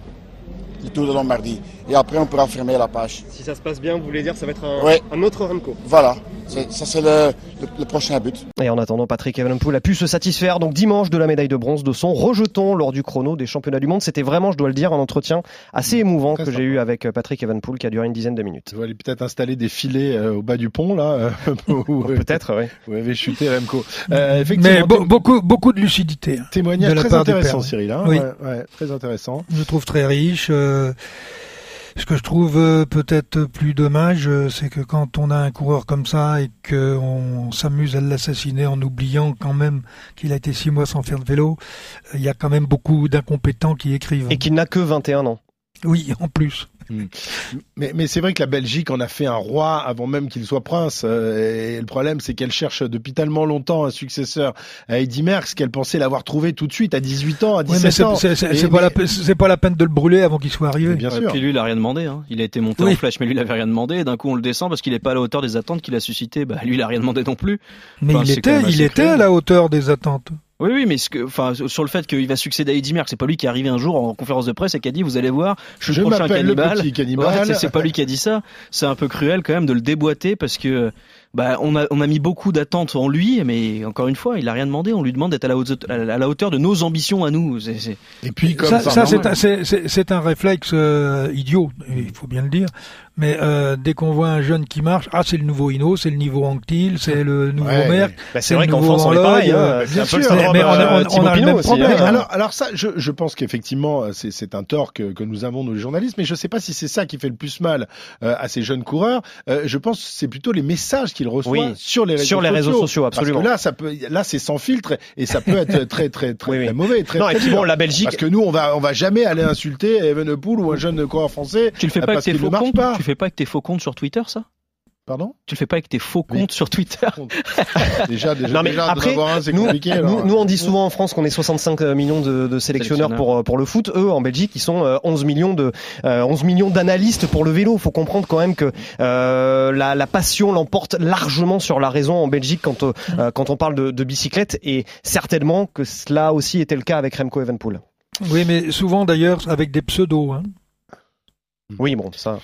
Speaker 14: Le Tour de Lombardie. Et après, on pourra fermer la page.
Speaker 3: Si ça se passe bien, vous voulez dire ça va être un,
Speaker 14: Ouais.
Speaker 3: un autre Remco
Speaker 14: Voilà. Ça, c'est le, le- le prochain but.
Speaker 3: Et en attendant, Patrick Evenepoel a pu se satisfaire donc dimanche de la médaille de bronze de son rejeton lors du chrono des championnats du monde. C'était vraiment, je dois le dire, un entretien assez émouvant que j'ai eu avec euh, Patrick Evenepoel qui a duré une dizaine de minutes.
Speaker 1: Tu vas aller peut-être installer des filets euh, au bas du pont, là. euh, euh,
Speaker 3: Peut-être, oui.
Speaker 1: Où avait chuté Remco. Euh, effectivement,
Speaker 2: Mais be- beaucoup, beaucoup de lucidité. hein,
Speaker 1: témoignage
Speaker 2: de la
Speaker 1: très
Speaker 2: part du
Speaker 1: intéressant. Cyril. Hein
Speaker 2: Oui.
Speaker 1: Ouais, ouais, très intéressant.
Speaker 2: Je trouve très riche. euh, ce que je trouve euh, peut-être plus dommage, euh, c'est que quand on a un coureur comme ça et qu'on s'amuse à l'assassiner en oubliant quand même qu'il a été six mois sans faire de vélo, euh, il y a quand même beaucoup d'incompétents qui écrivent.
Speaker 3: Et qu'il n'a que 21 ans.
Speaker 2: Oui, en plus.
Speaker 1: Mais, mais c'est vrai que la Belgique en a fait un roi avant même qu'il soit prince. euh, et le problème, c'est qu'elle cherche depuis tellement longtemps un successeur à Eddy Merckx qu'elle pensait l'avoir trouvé tout de suite à 18 ans, à
Speaker 2: Oui,
Speaker 1: 17
Speaker 2: mais c'est
Speaker 1: ans.
Speaker 2: c'est-
Speaker 1: Et-
Speaker 2: pas,
Speaker 1: mais-
Speaker 2: c'est pas la peine de le brûler avant qu'il soit arrivé.
Speaker 1: Bien sûr.
Speaker 4: Puis lui, il a rien demandé. Hein. Il a été monté
Speaker 2: Oui.
Speaker 4: en flèche, mais lui, il avait rien demandé. Et D'un coup, on le descend parce qu'il n'est pas à la hauteur des attentes qu'il a suscité. Bah, lui, il a rien demandé non plus.
Speaker 2: Mais
Speaker 4: Enfin,
Speaker 2: il était, il était à la hauteur des attentes.
Speaker 4: Oui, oui, mais ce que, enfin, sur le fait qu'il va succéder à Eddie Merckx, c'est pas lui qui est arrivé un jour en conférence de presse et qui a dit, vous allez voir, je suis le prochain cannibale. Ouais, c'est pas lui qui a dit ça. C'est un peu cruel quand même de le déboîter parce que, bah, on a, on a mis beaucoup d'attentes en lui, mais encore une fois, il a rien demandé. On lui demande d'être à la hauteur, à la hauteur de nos ambitions à nous.
Speaker 1: Et puis, comme
Speaker 2: ça,
Speaker 1: ça,
Speaker 2: ça, c'est un, réflexe euh, idiot, il faut bien le dire. Mais euh, dès qu'on voit un jeune qui marche, ah c'est le nouveau Hino, c'est le niveau Anctil, c'est le nouveau
Speaker 1: Ouais,
Speaker 2: Merck.
Speaker 3: Bah, c'est
Speaker 2: le
Speaker 3: vrai qu'en
Speaker 2: nouveau
Speaker 3: France, on est
Speaker 2: Van
Speaker 3: pareil.
Speaker 2: Looy,
Speaker 3: Hein.
Speaker 2: euh,
Speaker 3: C'est un peu le
Speaker 2: sûr, mais on a-
Speaker 3: euh,
Speaker 2: on a le même
Speaker 3: aussi,
Speaker 2: problème.
Speaker 3: hein.
Speaker 1: Alors, alors ça, je, je pense qu'effectivement, c'est, c'est un tort que, que nous avons, nous les journalistes, mais je ne sais pas si c'est ça qui fait le plus mal euh, à ces jeunes coureurs. Euh, je pense que c'est plutôt les messages
Speaker 3: Oui,
Speaker 1: sur les réseaux
Speaker 3: sur les
Speaker 1: sociaux.
Speaker 3: réseaux sociaux, absolument.
Speaker 1: Parce que là, ça peut, là, c'est sans filtre et ça peut être très, très, très,
Speaker 3: Oui, oui.
Speaker 1: très mauvais, très,
Speaker 3: Non, et puis bon, la Belgique,
Speaker 1: Parce que nous, on va, on va jamais aller insulter Evenepoel ou un jeune coureur français.
Speaker 4: Tu le fais
Speaker 1: euh,
Speaker 4: pas avec tes faux comptes. Tu fais pas avec tes faux comptes sur Twitter, ça?
Speaker 1: Pardon
Speaker 4: Tu le fais pas avec tes faux
Speaker 1: Oui.
Speaker 4: comptes sur Twitter
Speaker 1: Déjà, déjà,
Speaker 3: Non, mais
Speaker 1: déjà
Speaker 3: après,
Speaker 1: un, c'est
Speaker 3: nous,
Speaker 1: compliqué.
Speaker 3: nous,
Speaker 1: alors.
Speaker 3: nous, on dit souvent en France qu'on est 65 millions de, de sélectionneurs pour, euh, pour le foot. Eux, en Belgique, ils sont euh, 11 millions de euh, 11 millions d'analystes pour le vélo. Il faut comprendre quand même que euh, la, la passion l'emporte largement sur la raison en Belgique quand, euh, euh, quand on parle de, de bicyclette. Et certainement que cela aussi était le cas avec Remco Evenpool.
Speaker 2: Oui, mais souvent d'ailleurs avec des pseudos. Hein.
Speaker 3: Oui, bon, ça.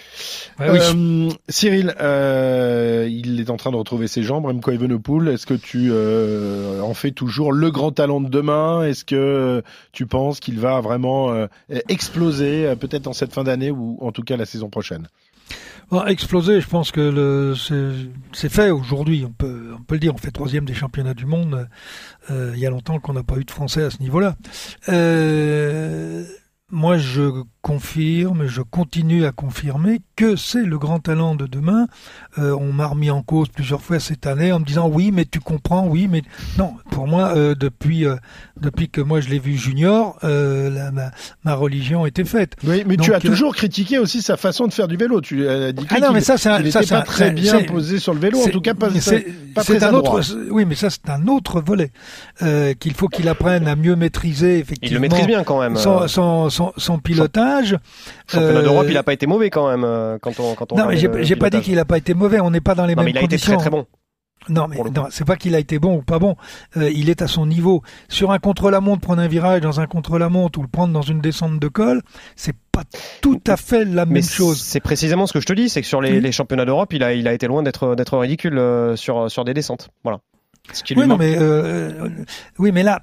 Speaker 2: Ouais, oui.
Speaker 1: Euh, Cyril, euh, il est en train de retrouver ses jambes, Remco Evenepoel. Est-ce que tu euh, en fais toujours le grand talent de demain? Est-ce que tu penses qu'il va vraiment euh, exploser, euh, peut-être en cette fin d'année ou en tout cas la saison prochaine?
Speaker 2: Bon, exploser, je pense que le, c'est, c'est fait aujourd'hui. On peut, on peut le dire. On fait troisième des championnats du monde. Euh, il y a longtemps qu'on n'a pas eu de Français à ce niveau-là. Euh, moi, je confirme, je continue à confirmer que c'est le grand talent de demain. Euh, on m'a remis en cause plusieurs fois cette année en me disant oui, mais tu comprends, oui, mais non. Pour moi, euh, depuis euh, depuis que moi je l'ai vu junior, euh, la, ma, ma religion était faite.
Speaker 1: Oui, mais
Speaker 2: Donc,
Speaker 1: tu as
Speaker 2: euh,
Speaker 1: toujours critiqué aussi sa façon de faire du vélo. Tu as dit
Speaker 2: Ah non, mais ça, c'est un-
Speaker 1: qu'il
Speaker 2: ça,
Speaker 1: n'était
Speaker 2: c'est
Speaker 1: pas
Speaker 2: un-
Speaker 1: très bien posé sur le vélo, en tout cas pas, pas très
Speaker 2: un autre, oui, mais ça c'est un autre volet euh, qu'il faut qu'il apprenne à mieux maîtriser. Effectivement,
Speaker 3: Il le maîtrise bien quand même.
Speaker 2: Son, son, son, son pilotage.
Speaker 3: Championnat
Speaker 2: Euh,
Speaker 3: d'Europe, il a pas été mauvais quand même euh, quand on quand on.
Speaker 2: Non, mais j'ai pas dit qu'il a pas été mauvais. On n'est pas dans les
Speaker 3: Non,
Speaker 2: mêmes
Speaker 3: mais il a été
Speaker 2: conditions.
Speaker 3: très très bon.
Speaker 2: Non, mais non, c'est pas qu'il a été bon ou pas bon. Euh, il est à son niveau. Sur un contre-la-montre, prendre un virage dans un contre-la-montre ou le prendre dans une descente de col, c'est pas tout à fait la
Speaker 3: Mais
Speaker 2: même chose.
Speaker 3: c'est précisément ce que je te dis, c'est que sur les,
Speaker 2: Oui.
Speaker 3: les championnats d'Europe, il a, il a été loin d'être d'être ridicule euh, sur sur des descentes. Voilà. Ce qui lui
Speaker 2: Oui, non, mais euh, oui, mais là.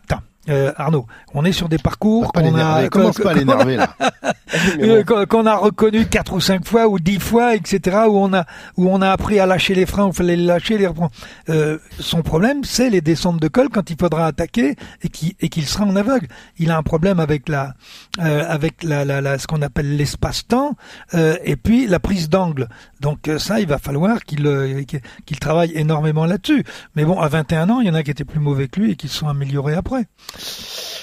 Speaker 2: Euh, Arnaud, on est sur des parcours
Speaker 1: qu'on a commence pas à l'énerver là.
Speaker 2: Euh, qu'on a reconnu quatre ou cinq fois ou dix fois, etc. Où on a où on a appris à lâcher les freins, il fallait les lâcher, les reprendre. Euh, son problème, c'est les descentes de col quand il faudra attaquer et qui et qu'il sera en aveugle. Il a un problème avec la euh, avec la, la, la ce qu'on appelle l'espace-temps euh, et puis la prise d'angle. Donc euh, ça, il va falloir qu'il qu'il travaille énormément là-dessus. Mais bon, à 21 ans, il y en a qui étaient plus mauvais que lui et qui se sont améliorés après.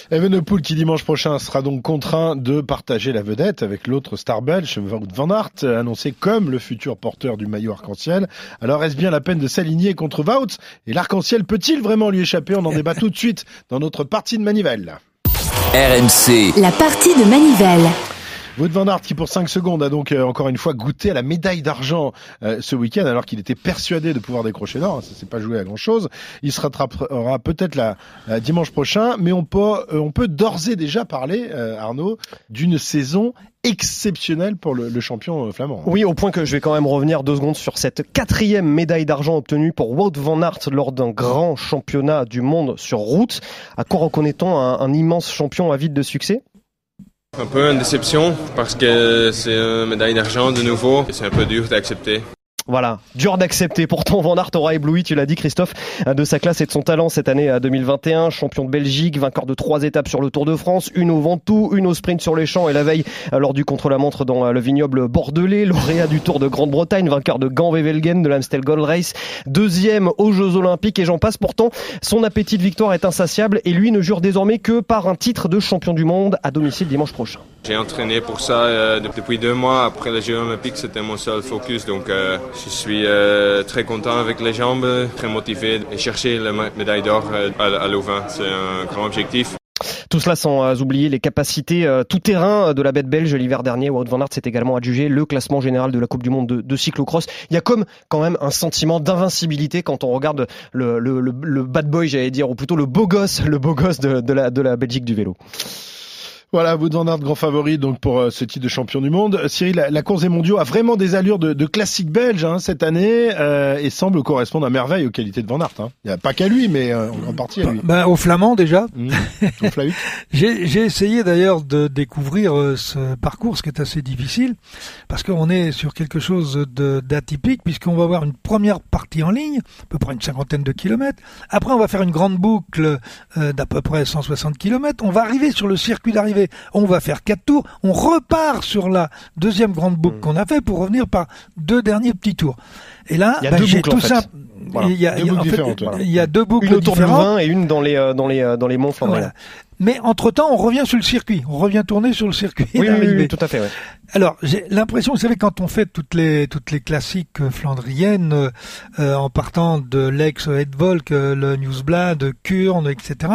Speaker 1: Evenepoel qui dimanche prochain sera donc contraint de partager la vedette avec l'autre star belge, Wout van Aert, annoncé comme le futur porteur du maillot arc-en-ciel. Alors est-ce bien la peine de s'aligner contre Wout? Et l'arc-en-ciel peut-il vraiment lui échapper? On en débat tout de suite dans notre partie de manivelle.
Speaker 12: RMC. La partie de manivelle.
Speaker 1: Wout van Aert qui pour 5 secondes a donc euh, encore une fois goûté à la médaille d'argent euh, ce week-end alors qu'il était persuadé de pouvoir décrocher l'or. Ça s'est pas joué à grand chose. Il se rattrapera peut-être la, la, dimanche prochain, mais on peut, euh, on peut d'ores et déjà parler, Arnaud, d'une saison exceptionnelle pour le, le, champion flamand.
Speaker 3: Oui, au point que je vais quand même revenir deux secondes sur cette quatrième médaille d'argent obtenue pour Wout van Aert lors d'un grand championnat du monde sur route. À quoi reconnaît-on un, un immense champion avide de succès?
Speaker 15: Un peu une déception parce que c'est une médaille d'argent de nouveau. C'est un peu dur d'accepter.
Speaker 3: Voilà, dur d'accepter. Pourtant, Van Aert aura ébloui, tu l'as dit Christophe, de sa classe et de son talent cette année 2021. Champion de Belgique, vainqueur de trois étapes sur le Tour de France, une au Ventoux, une au sprint sur les champs et la veille lors du contre-la-montre dans le vignoble bordelais, lauréat du Tour de Grande-Bretagne, vainqueur de Gand-Wevelgem, de l'Amstel Gold Race, deuxième aux Jeux Olympiques et j'en passe. Pourtant, son appétit de victoire est insatiable et lui ne jure désormais que par un titre de champion du monde à domicile dimanche prochain.
Speaker 15: J'ai entraîné pour ça euh, depuis deux mois. Après les Jeux Olympiques, c'était mon seul focus. Donc, euh, je suis euh, très content avec les jambes, très motivé et chercher la médaille d'or euh, à, Louvain. C'est un grand objectif.
Speaker 3: Tout cela sans oublier les capacités euh, tout terrain de la bête belge l'hiver dernier. Wout van Aert s'est également adjugé le classement général de la Coupe du Monde de, de cyclocross. Il y a comme quand même un sentiment d'invincibilité quand on regarde le, le, le, le bad boy, j'allais dire, ou plutôt le beau gosse, le beau gosse de, de, la, de la Belgique du vélo.
Speaker 1: Voilà, Wout van Aert, grand favori donc pour euh, ce titre de champion du monde. Cyril, la, la course des mondiaux a vraiment des allures de, de classique belge hein, cette année euh, et semble correspondre à merveille aux qualités de Van Aert. Hein. Il n'y a pas qu'à lui, mais euh, en grande partie à lui.
Speaker 2: Ben, au flamand déjà.
Speaker 1: Mmh,
Speaker 2: J'ai essayé d'ailleurs de découvrir ce parcours, ce qui est assez difficile, parce qu'on est sur quelque chose d'atypique, puisqu'on va avoir une première partie en ligne, à peu près une cinquantaine de kilomètres. Après, on va faire une grande boucle d'à peu près 160 kilomètres. On va arriver sur le circuit d'arrivée on va faire quatre tours, on repart sur la deuxième grande boucle mmh. qu'on a fait pour revenir par deux derniers petits tours. Et là,
Speaker 3: il y a, bah,
Speaker 2: j'ai tout
Speaker 3: en fait.
Speaker 2: ça.
Speaker 3: Voilà.
Speaker 2: Il, y a,
Speaker 3: deux boucles différentes,
Speaker 2: il y a deux boucles
Speaker 3: une autour. Louvain et une dans les euh, dans les euh, dans les monts.
Speaker 2: Voilà. Mais entre temps, on revient sur le circuit. On revient tourner sur le circuit.
Speaker 3: Oui, oui, oui, tout à fait. Ouais.
Speaker 2: Alors, j'ai l'impression, vous savez, quand on fait toutes les toutes les classiques flandriennes, euh, en partant de l'ex Edvolk, le Newsblad, Kurn, etc.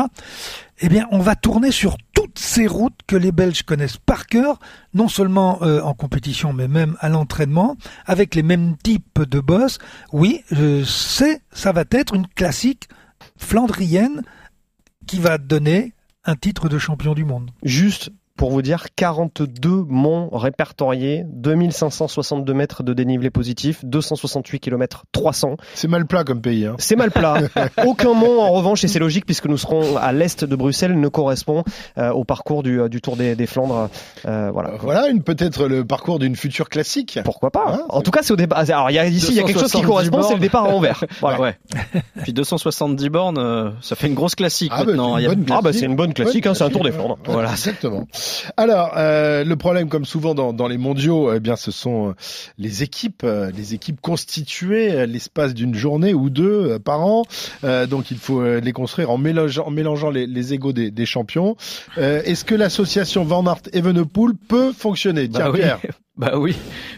Speaker 2: Eh bien, on va tourner sur toutes ces routes que les Belges connaissent par cœur, non seulement euh, en compétition, mais même à l'entraînement, avec les mêmes types de boss. Oui, je sais, ça va être une classique flandrienne qui va donner un titre de champion du monde.
Speaker 3: Juste pour vous dire 42 monts répertoriés, 2562 mètres de dénivelé positif, 268 km 300.
Speaker 1: C'est mal plat comme pays. Hein.
Speaker 3: C'est mal plat. Aucun mont en revanche, et c'est logique puisque nous serons à l'est de Bruxelles, ne correspond euh, au parcours du, du Tour des, des Flandres. Euh, voilà.
Speaker 1: Voilà, une peut-être le parcours d'une future classique.
Speaker 3: Pourquoi pas hein En tout cas, c'est au départ. Alors il y a ici, il y a quelque chose qui correspond, c'est le départ à Anvers.
Speaker 4: Voilà. Ouais. Puis 270 bornes, euh, ça fait une grosse classique
Speaker 1: ah
Speaker 4: maintenant.
Speaker 1: Bah,
Speaker 3: a... ah bah c'est une bonne classique, hein, c'est un Tour des Flandres.
Speaker 1: Voilà, exactement. Alors, euh, le problème, comme souvent dans, dans les mondiaux, eh bien, ce sont euh, les équipes, euh, les équipes constituées l'espace d'une journée ou deux par an. Euh, donc, il faut les construire en mélangeant, en mélangeant les, les égaux des, des champions. Est-ce que l'association Van Aert Evenepoel peut fonctionner? Tiens,
Speaker 4: bah
Speaker 1: Pierre.
Speaker 4: Oui. Bah oui,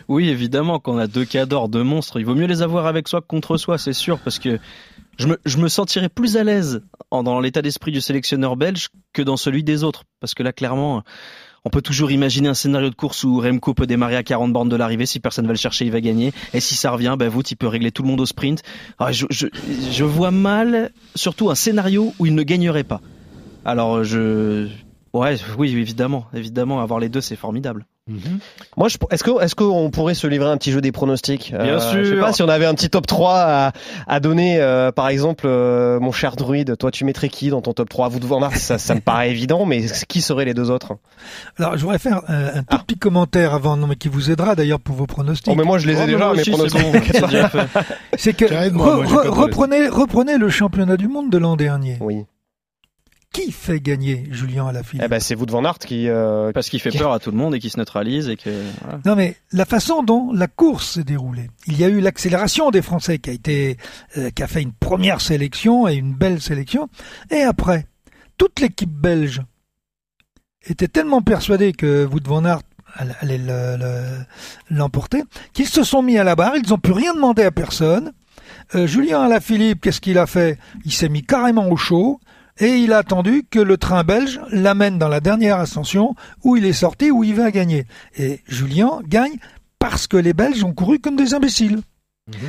Speaker 4: oui évidemment qu'on a deux cadors, deux monstres. Il vaut mieux les avoir avec soi que contre soi, c'est sûr, parce que je me, je me sentirais plus à l'aise dans l'état d'esprit du sélectionneur belge que dans celui des autres. Parce que là, clairement, on peut toujours imaginer un scénario de course où Remco peut démarrer à 40 bornes de l'arrivée. Si personne va le chercher, il va gagner. Et si ça revient, ben il peut régler tout le monde au sprint. Je, je, je vois mal, surtout un scénario où il ne gagnerait pas. Alors, je, ouais, oui, évidemment, évidemment, avoir les deux, c'est formidable.
Speaker 3: Moi, je- est-ce que est-ce qu'on pourrait se livrer un petit jeu des pronostics?
Speaker 4: Bien
Speaker 3: Je sais
Speaker 4: sûr.
Speaker 3: pas si on avait un petit top 3 à, à donner. euh, par exemple, euh, mon cher druide, toi, tu mettrais qui dans ton top 3 Vous devant Mars, ça, ça me paraît évident, mais qui seraient les deux autres?
Speaker 2: Alors, je voudrais faire euh, un tout petit commentaire avant, non, mais qui vous aidera d'ailleurs pour vos pronostics.
Speaker 3: Oh, mais moi, je les ai
Speaker 4: Oh, mais
Speaker 3: déjà,
Speaker 4: moi
Speaker 3: mes
Speaker 4: aussi,
Speaker 3: pronostics.
Speaker 4: c'est bon, c'est déjà fait.
Speaker 2: C'est que re-
Speaker 1: moi,
Speaker 2: re- reprenez, reprenez le championnat du monde de l'an dernier.
Speaker 3: Oui.
Speaker 2: Qui fait gagner Julien Alaphilippe
Speaker 3: Eh ben, c'est vous devant Art qui. euh,
Speaker 4: Parce qu'il fait peur à tout le monde et qu'il se neutralise et que. voilà.
Speaker 2: Non mais la façon dont la course s'est déroulée. Il y a eu l'accélération des Français qui a été, euh, qui a fait une première sélection et une belle sélection. Et après, toute l'équipe belge était tellement persuadée que Wout van Aert allait- allait le- le- l'emporter qu'ils se sont mis à la barre. Ils n'ont plus rien demandé à personne. Euh, Julien Alaphilippe, qu'est-ce qu'il a fait? Il s'est mis carrément au chaud. Et il a attendu que le train belge l'amène dans la dernière ascension où il est sorti, où il va gagner. Et Julien gagne parce que les Belges ont couru comme des imbéciles.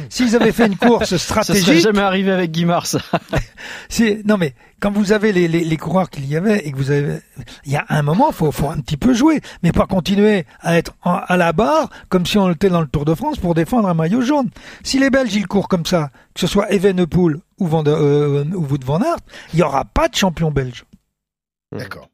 Speaker 2: S'ils avaient fait une course
Speaker 4: Ça serait
Speaker 2: stratégique,
Speaker 4: jamais arrivé avec Guy Mars.
Speaker 2: c'est non mais quand vous avez les, les, les coureurs qu'il y avait et que vous avez, il y a un moment faut faut un petit peu jouer, mais pas continuer à être en- à la barre comme si on était dans le Tour de France pour défendre un maillot jaune. Si les Belges ils courent comme ça, que ce soit Evenepoel ou Van de, euh, ou Wout van Aert, il y aura pas de champion belge.
Speaker 1: D'accord.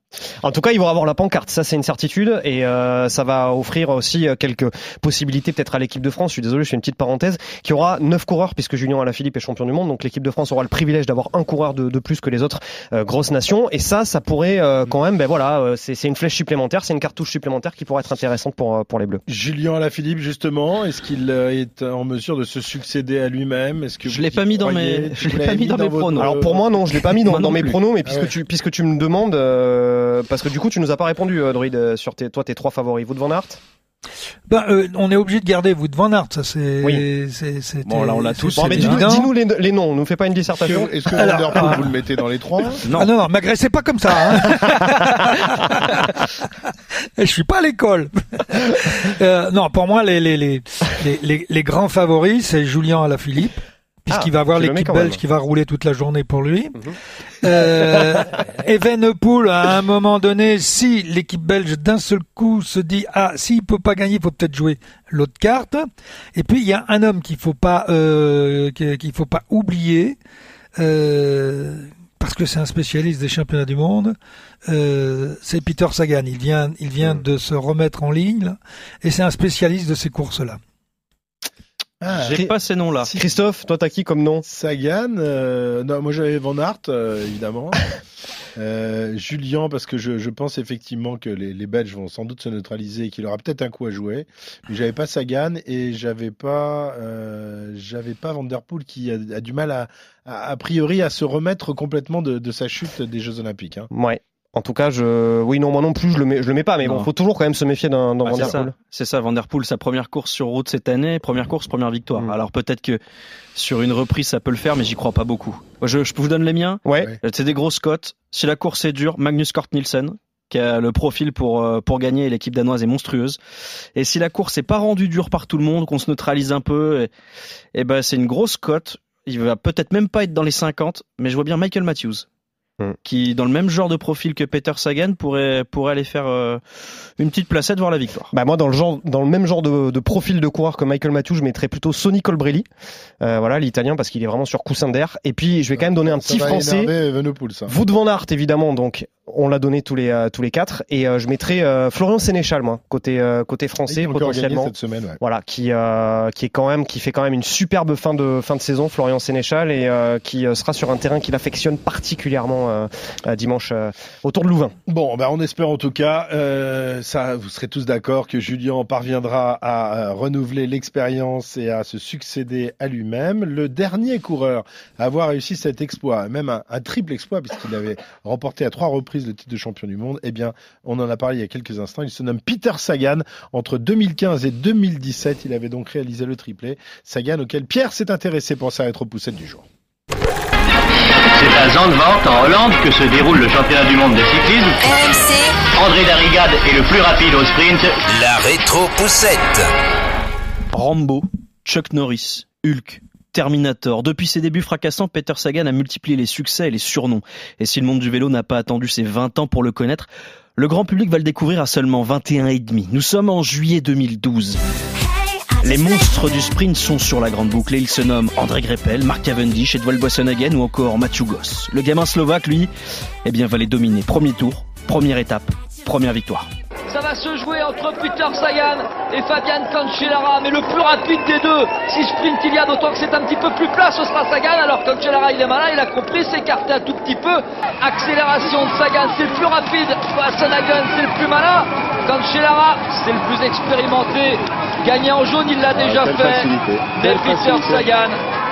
Speaker 3: En tout cas, ils vont avoir la pancarte, ça c'est une certitude, et euh, ça va offrir aussi euh, quelques possibilités peut-être à l'équipe de France. Je suis désolé, je fais une petite parenthèse, qui aura neuf coureurs puisque Julien Alaphilippe est champion du monde, donc l'équipe de France aura le privilège d'avoir un coureur de, de plus que les autres euh, grosses nations, et ça, ça pourrait euh, quand même, ben voilà, euh, c'est c'est une flèche supplémentaire, c'est une cartouche supplémentaire qui pourrait être intéressante pour euh, pour les Bleus.
Speaker 1: Julien Alaphilippe, justement, est-ce qu'il est en mesure de se succéder à lui-même? Est-ce que
Speaker 4: Je l'ai pas mis dans mes- je l'ai pas mis dans mes pronos.
Speaker 3: Alors pour moi non, je l'ai pas mis dans, mes pronos, mais
Speaker 1: Ah
Speaker 3: puisque
Speaker 1: ouais.
Speaker 3: tu puisque tu me demandes, euh, parce que du coup tu nous as pas répondu, euh, Druid, euh, sur tes toi tes trois favoris, vous de Van Aert?
Speaker 2: Ben, euh, on est obligé de garder Wout van Aert, ça c'est.
Speaker 3: Oui.
Speaker 2: c'est-
Speaker 4: Bon, là, on l'a tous,
Speaker 3: Bon, mais dis-nous les, les noms, nous fais pas une dissertation.
Speaker 1: est-ce que
Speaker 2: Alors, ah.
Speaker 1: vous le mettez dans les trois?
Speaker 4: Non.
Speaker 2: Ah non, non, m'agressez pas comme ça. Hein. Je suis pas à l'école. Euh, non, pour moi, les, les, les, les, les, les grands favoris, c'est Julien Alaphilippe, puisqu'il
Speaker 3: Ah,
Speaker 2: va avoir l'équipe belge qui va rouler toute la journée pour lui.
Speaker 3: Mhm.
Speaker 2: Euh, Evenepoel, à un moment donné, si l'équipe belge d'un seul coup se dit ah s'il peut pas gagner, il faut peut-être jouer l'autre carte. Et puis il y a un homme qu'il faut pas euh, qu'il faut pas oublier. Euh, parce que c'est un spécialiste des championnats du monde, euh, c'est Peter Sagan. Il vient, il vient
Speaker 3: Mm.
Speaker 2: de se remettre en ligne là, et c'est un spécialiste de ces courses-là.
Speaker 1: Ah,
Speaker 4: J'ai pas ces noms-là.
Speaker 3: Christophe, toi t'as qui comme nom
Speaker 1: Sagan, euh, non, moi j'avais Van Aert, euh, évidemment. Euh, Julien, parce que je, je pense effectivement que les, les Belges vont sans doute se neutraliser et qu'il aura peut-être un coup à jouer. Mais j'avais pas Sagan et j'avais pas, euh, j'avais pas Van Der Poel qui a, a du mal à, à, a priori, à se remettre complètement de, de sa chute des Jeux Olympiques. Hein.
Speaker 3: Ouais. En tout cas, je, oui, non, moi non plus, je le mets, je le mets pas, mais bon,
Speaker 4: Non.
Speaker 3: faut toujours quand même se méfier d'un,
Speaker 4: Bah,
Speaker 3: Van
Speaker 4: c'est
Speaker 3: Der
Speaker 4: ça,
Speaker 3: Poel.
Speaker 4: c'est ça, Van Der Poel, sa première course sur route cette année, première course, première victoire.
Speaker 3: Mm.
Speaker 4: Alors peut-être que sur une reprise ça peut le faire, mais j'y crois pas beaucoup. Je, je vous donne les miens.
Speaker 3: Ouais.
Speaker 1: Ouais.
Speaker 4: C'est des grosses cotes. Si la course est dure, Magnus Kort Nielsen, qui a le profil pour euh, pour gagner, et l'équipe danoise est monstrueuse. Et si la course est pas rendue dure par tout le monde, qu'on se neutralise un peu, et, et ben c'est une grosse cote. Il va peut-être même pas être dans les 50, mais je vois bien Michael Matthews.
Speaker 3: Mm.
Speaker 4: qui dans le même genre de profil que Peter Sagan pourrait pourrait aller faire euh, une petite placette voir la victoire.
Speaker 3: Bah moi dans le genre dans le même genre de, de profil de coureur que Michael Matthews, je mettrais plutôt Sonny Colbrelli. Euh, voilà, l'italien parce qu'il est vraiment sur coussin d'air et puis je vais quand même donner un
Speaker 1: Ça
Speaker 3: petit
Speaker 1: va
Speaker 3: français.
Speaker 1: énerver ça.
Speaker 3: Wout van Aert évidemment donc on l'a donné tous les euh, tous les quatre et euh, je mettrais euh, Florian Sénéchal moi côté côté français potentiellement.
Speaker 1: cette semaine. ouais.
Speaker 3: Voilà, qui qui est quand même qui fait quand même une superbe fin de fin de saison, Florian Sénéchal, et qui sera sur un terrain qu'il affectionne particulièrement dimanche autour de Louvain.
Speaker 1: Bon, ben on espère en tout cas, ça, vous serez tous d'accord que Julien parviendra à renouveler l'expérience et à se succéder à lui-même. Le dernier coureur à avoir réussi cet exploit, même un, un triple exploit, puisqu'il avait remporté à trois reprises le titre de champion du monde, eh bien, on en a parlé il y a quelques instants. Il se nomme Peter Sagan. Entre 2015 et 2017, il avait donc réalisé le triplé. Sagan, auquel Pierre s'est intéressé pour sa rétro-poussette du jour.
Speaker 16: C'est à Zandvoort, en Hollande, que se déroule le championnat du monde de cyclisme.
Speaker 12: RMC,
Speaker 16: André Darrigade est le plus rapide au sprint.
Speaker 12: la rétro-poussette.
Speaker 4: Rambo, Chuck Norris, Hulk, Terminator. Depuis ses débuts fracassants, Peter Sagan a multiplié les succès et les surnoms. Et si le monde du vélo n'a pas attendu ses 20 ans pour le connaître, Le grand public va le découvrir à seulement 21 et demi. Nous sommes en juillet 2012. Les monstres du sprint sont sur la grande boucle et ils se nomment André Greppel, Mark Cavendish, Edouard Boissonhagen ou encore Mathieu Goss. Le gamin slovaque, lui, eh bien, va les dominer. Premier tour, première étape, première victoire.
Speaker 17: Ça va se jouer entre Peter Sagan et Fabian Cancellara, mais le plus rapide des deux. Si sprint il y a, d'autant que c'est un petit peu plus plat, ce sera Sagan. Alors Cancellara, il est malin, il a compris, s'écarter un tout petit peu. Accélération de Sagan, c'est le plus rapide. Sagan, c'est le plus malin. Cancellara, c'est le plus expérimenté. Gagner en jaune, il l'a déjà fait. Mais Peter Sagan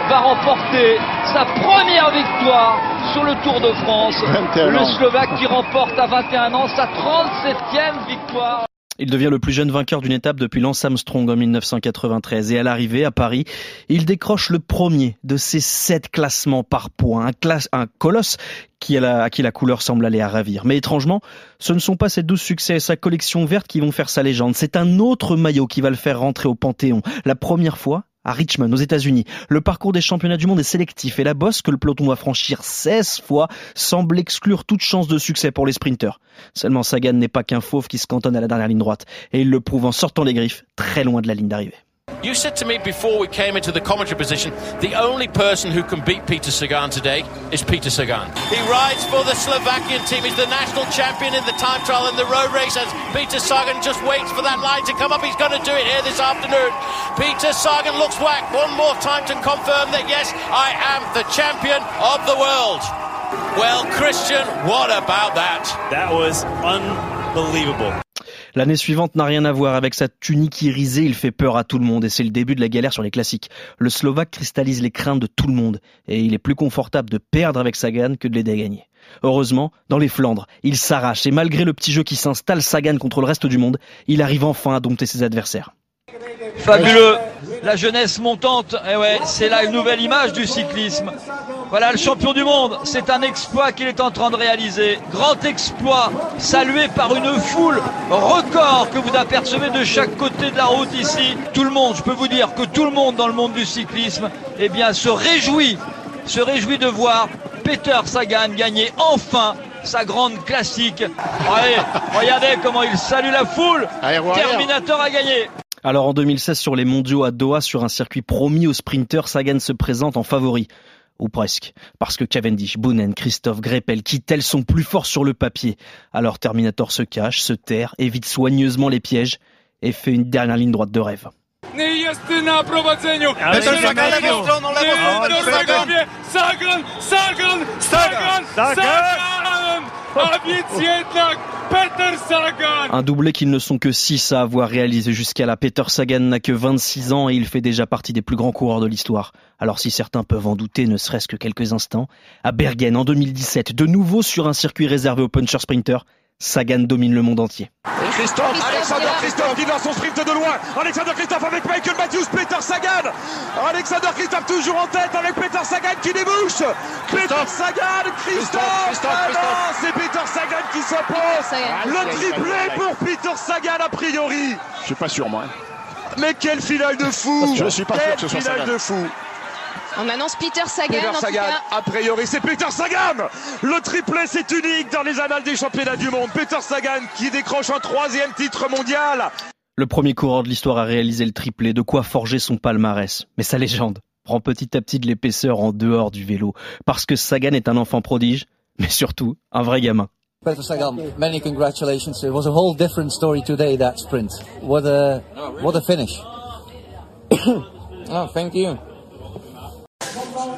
Speaker 17: va remporter sa première victoire sur le Tour de France. Le Slovaque qui remporte à 21 ans sa 37e victoire.
Speaker 4: Il devient le plus jeune vainqueur d'une étape depuis Lance Armstrong en 1993 et à l'arrivée à Paris, il décroche le premier de ses sept classements par points, un, classe, un colosse qui a la, à qui la couleur semble aller à ravir. Mais étrangement, ce ne sont pas ses douze succès et sa collection verte qui vont faire sa légende, c'est un autre maillot qui va le faire rentrer au Panthéon. La première fois, à Richmond, aux États-Unis. Le parcours des championnats du monde est sélectif et la bosse que le peloton va franchir 16 fois semble exclure toute chance de succès pour les sprinteurs. Seulement Sagan n'est pas qu'un fauve qui se cantonne à la dernière ligne droite et il le prouve en sortant les griffes très loin de la ligne d'arrivée.
Speaker 18: You said to me before we came into the commentary position, the only person who can beat Peter Sagan today is Peter Sagan. He rides for the Slovakian team. He's the national champion in the time trial and the road race. As Peter Sagan just waits for that line to come up, he's going to do it here this afternoon. Peter Sagan looks back one more time to confirm that yes, I am the champion of the world. Well, Christian, what about that?
Speaker 19: That was unbelievable.
Speaker 4: L'année suivante n'a rien à voir avec sa tunique irisée, il fait peur à tout le monde et c'est le début de la galère sur les classiques. Le Slovaque cristallise les craintes de tout le monde et il est plus confortable de perdre avec Sagan que de l'aider à. Heureusement, dans les Flandres, il s'arrache et malgré le petit jeu qui s'installe Sagan contre le reste du monde, il arrive enfin à dompter ses adversaires.
Speaker 17: Fabuleux, la jeunesse montante, et ouais, c'est là une nouvelle image du cyclisme. Voilà le champion du monde, c'est un exploit qu'il est en train de réaliser. Grand exploit, salué par une foule record que vous apercevez de chaque côté de la route ici. Tout le monde, je peux vous dire que tout le monde dans le monde du cyclisme, eh bien, se réjouit, se réjouit de voir Peter Sagan gagner enfin sa grande classique. Allez, regardez comment il salue la foule. Terminator a gagné.
Speaker 4: Alors en 2016 sur les mondiaux à Doha sur un circuit promis aux sprinteurs, Sagan se présente en favori. Ou presque. Parce que Cavendish, Boonen, Christophe, Greppel, Kittel sont plus forts sur le papier. Alors Terminator se cache, se terre, évite soigneusement les pièges et fait une dernière ligne droite de rêve.
Speaker 10: Sagan,
Speaker 5: Sagan.
Speaker 10: Sagan,
Speaker 4: Un doublé qu'ils ne sont que 6 à avoir réalisé jusqu'à là. Peter Sagan n'a que 26 ans et il fait déjà partie des plus grands coureurs de l'histoire. Alors si certains peuvent en douter, ne serait-ce que quelques instants, à Bergen en 2017, de nouveau sur un circuit réservé aux puncher sprinter, Sagan domine le monde entier.
Speaker 10: Christophe, Alexander Christophe qui lance son sprint de loin. Alexander Christophe avec Michael Matthews, Peter Sagan. Alexander Christophe toujours en tête avec Peter Sagan qui débouche. Peter Sagan, Christophe. Ah c'est Peter Sagan qui s'impose. Le triplé pour Peter Sagan a priori.
Speaker 14: Je suis pas sûr, moi.
Speaker 10: Mais quelle finale de fou
Speaker 14: Je suis pas sûr que ce soit
Speaker 10: finale
Speaker 14: Sagan.
Speaker 10: de fou
Speaker 20: On annonce Peter Sagan.
Speaker 10: Peter
Speaker 20: en tout
Speaker 10: Sagan,
Speaker 20: cas.
Speaker 10: a priori, c'est Peter Sagan Le triplé, c'est unique dans les annales des championnats du monde. Peter Sagan qui décroche un troisième titre mondial.
Speaker 4: Le premier coureur de l'histoire à réaliser le triplé, de quoi forger son palmarès. Mais sa légende prend petit à petit de l'épaisseur en dehors du vélo. Parce que Sagan est un enfant prodige, mais surtout un vrai gamin.
Speaker 21: Peter Sagan, many congratulations. It was a whole different story today, that sprint. What a, what a finish. oh, thank you.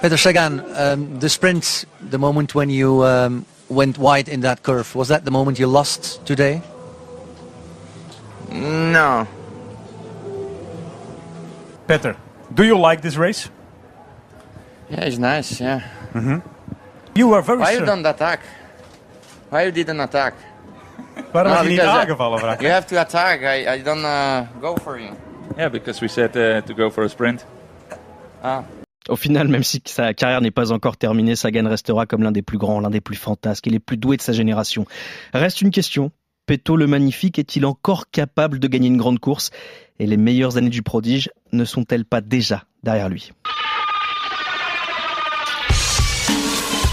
Speaker 21: Peter Sagan, um, the sprint, the moment when you um, went wide in that curve, was that the moment you lost today?
Speaker 22: No.
Speaker 23: Peter, do you like this race?
Speaker 22: Yeah, it's nice, yeah.
Speaker 23: Mm-hmm. You were very
Speaker 22: Why you don't attack? Why you didn't attack?
Speaker 23: Waarom had je niet
Speaker 22: uh,
Speaker 23: aangevallen, vraag?
Speaker 22: You have to attack. I, I don't uh, go for you.
Speaker 24: Yeah, because we said uh, to go for a sprint.
Speaker 22: Ah.
Speaker 4: Au final, même si sa carrière n'est pas encore terminée, Sagan restera comme l'un des plus grands, l'un des plus fantasques et les plus doués de sa génération. Reste une question. Peto le magnifique est-il encore capable de gagner une grande course? Et les meilleures années du prodige ne sont-elles pas déjà derrière lui?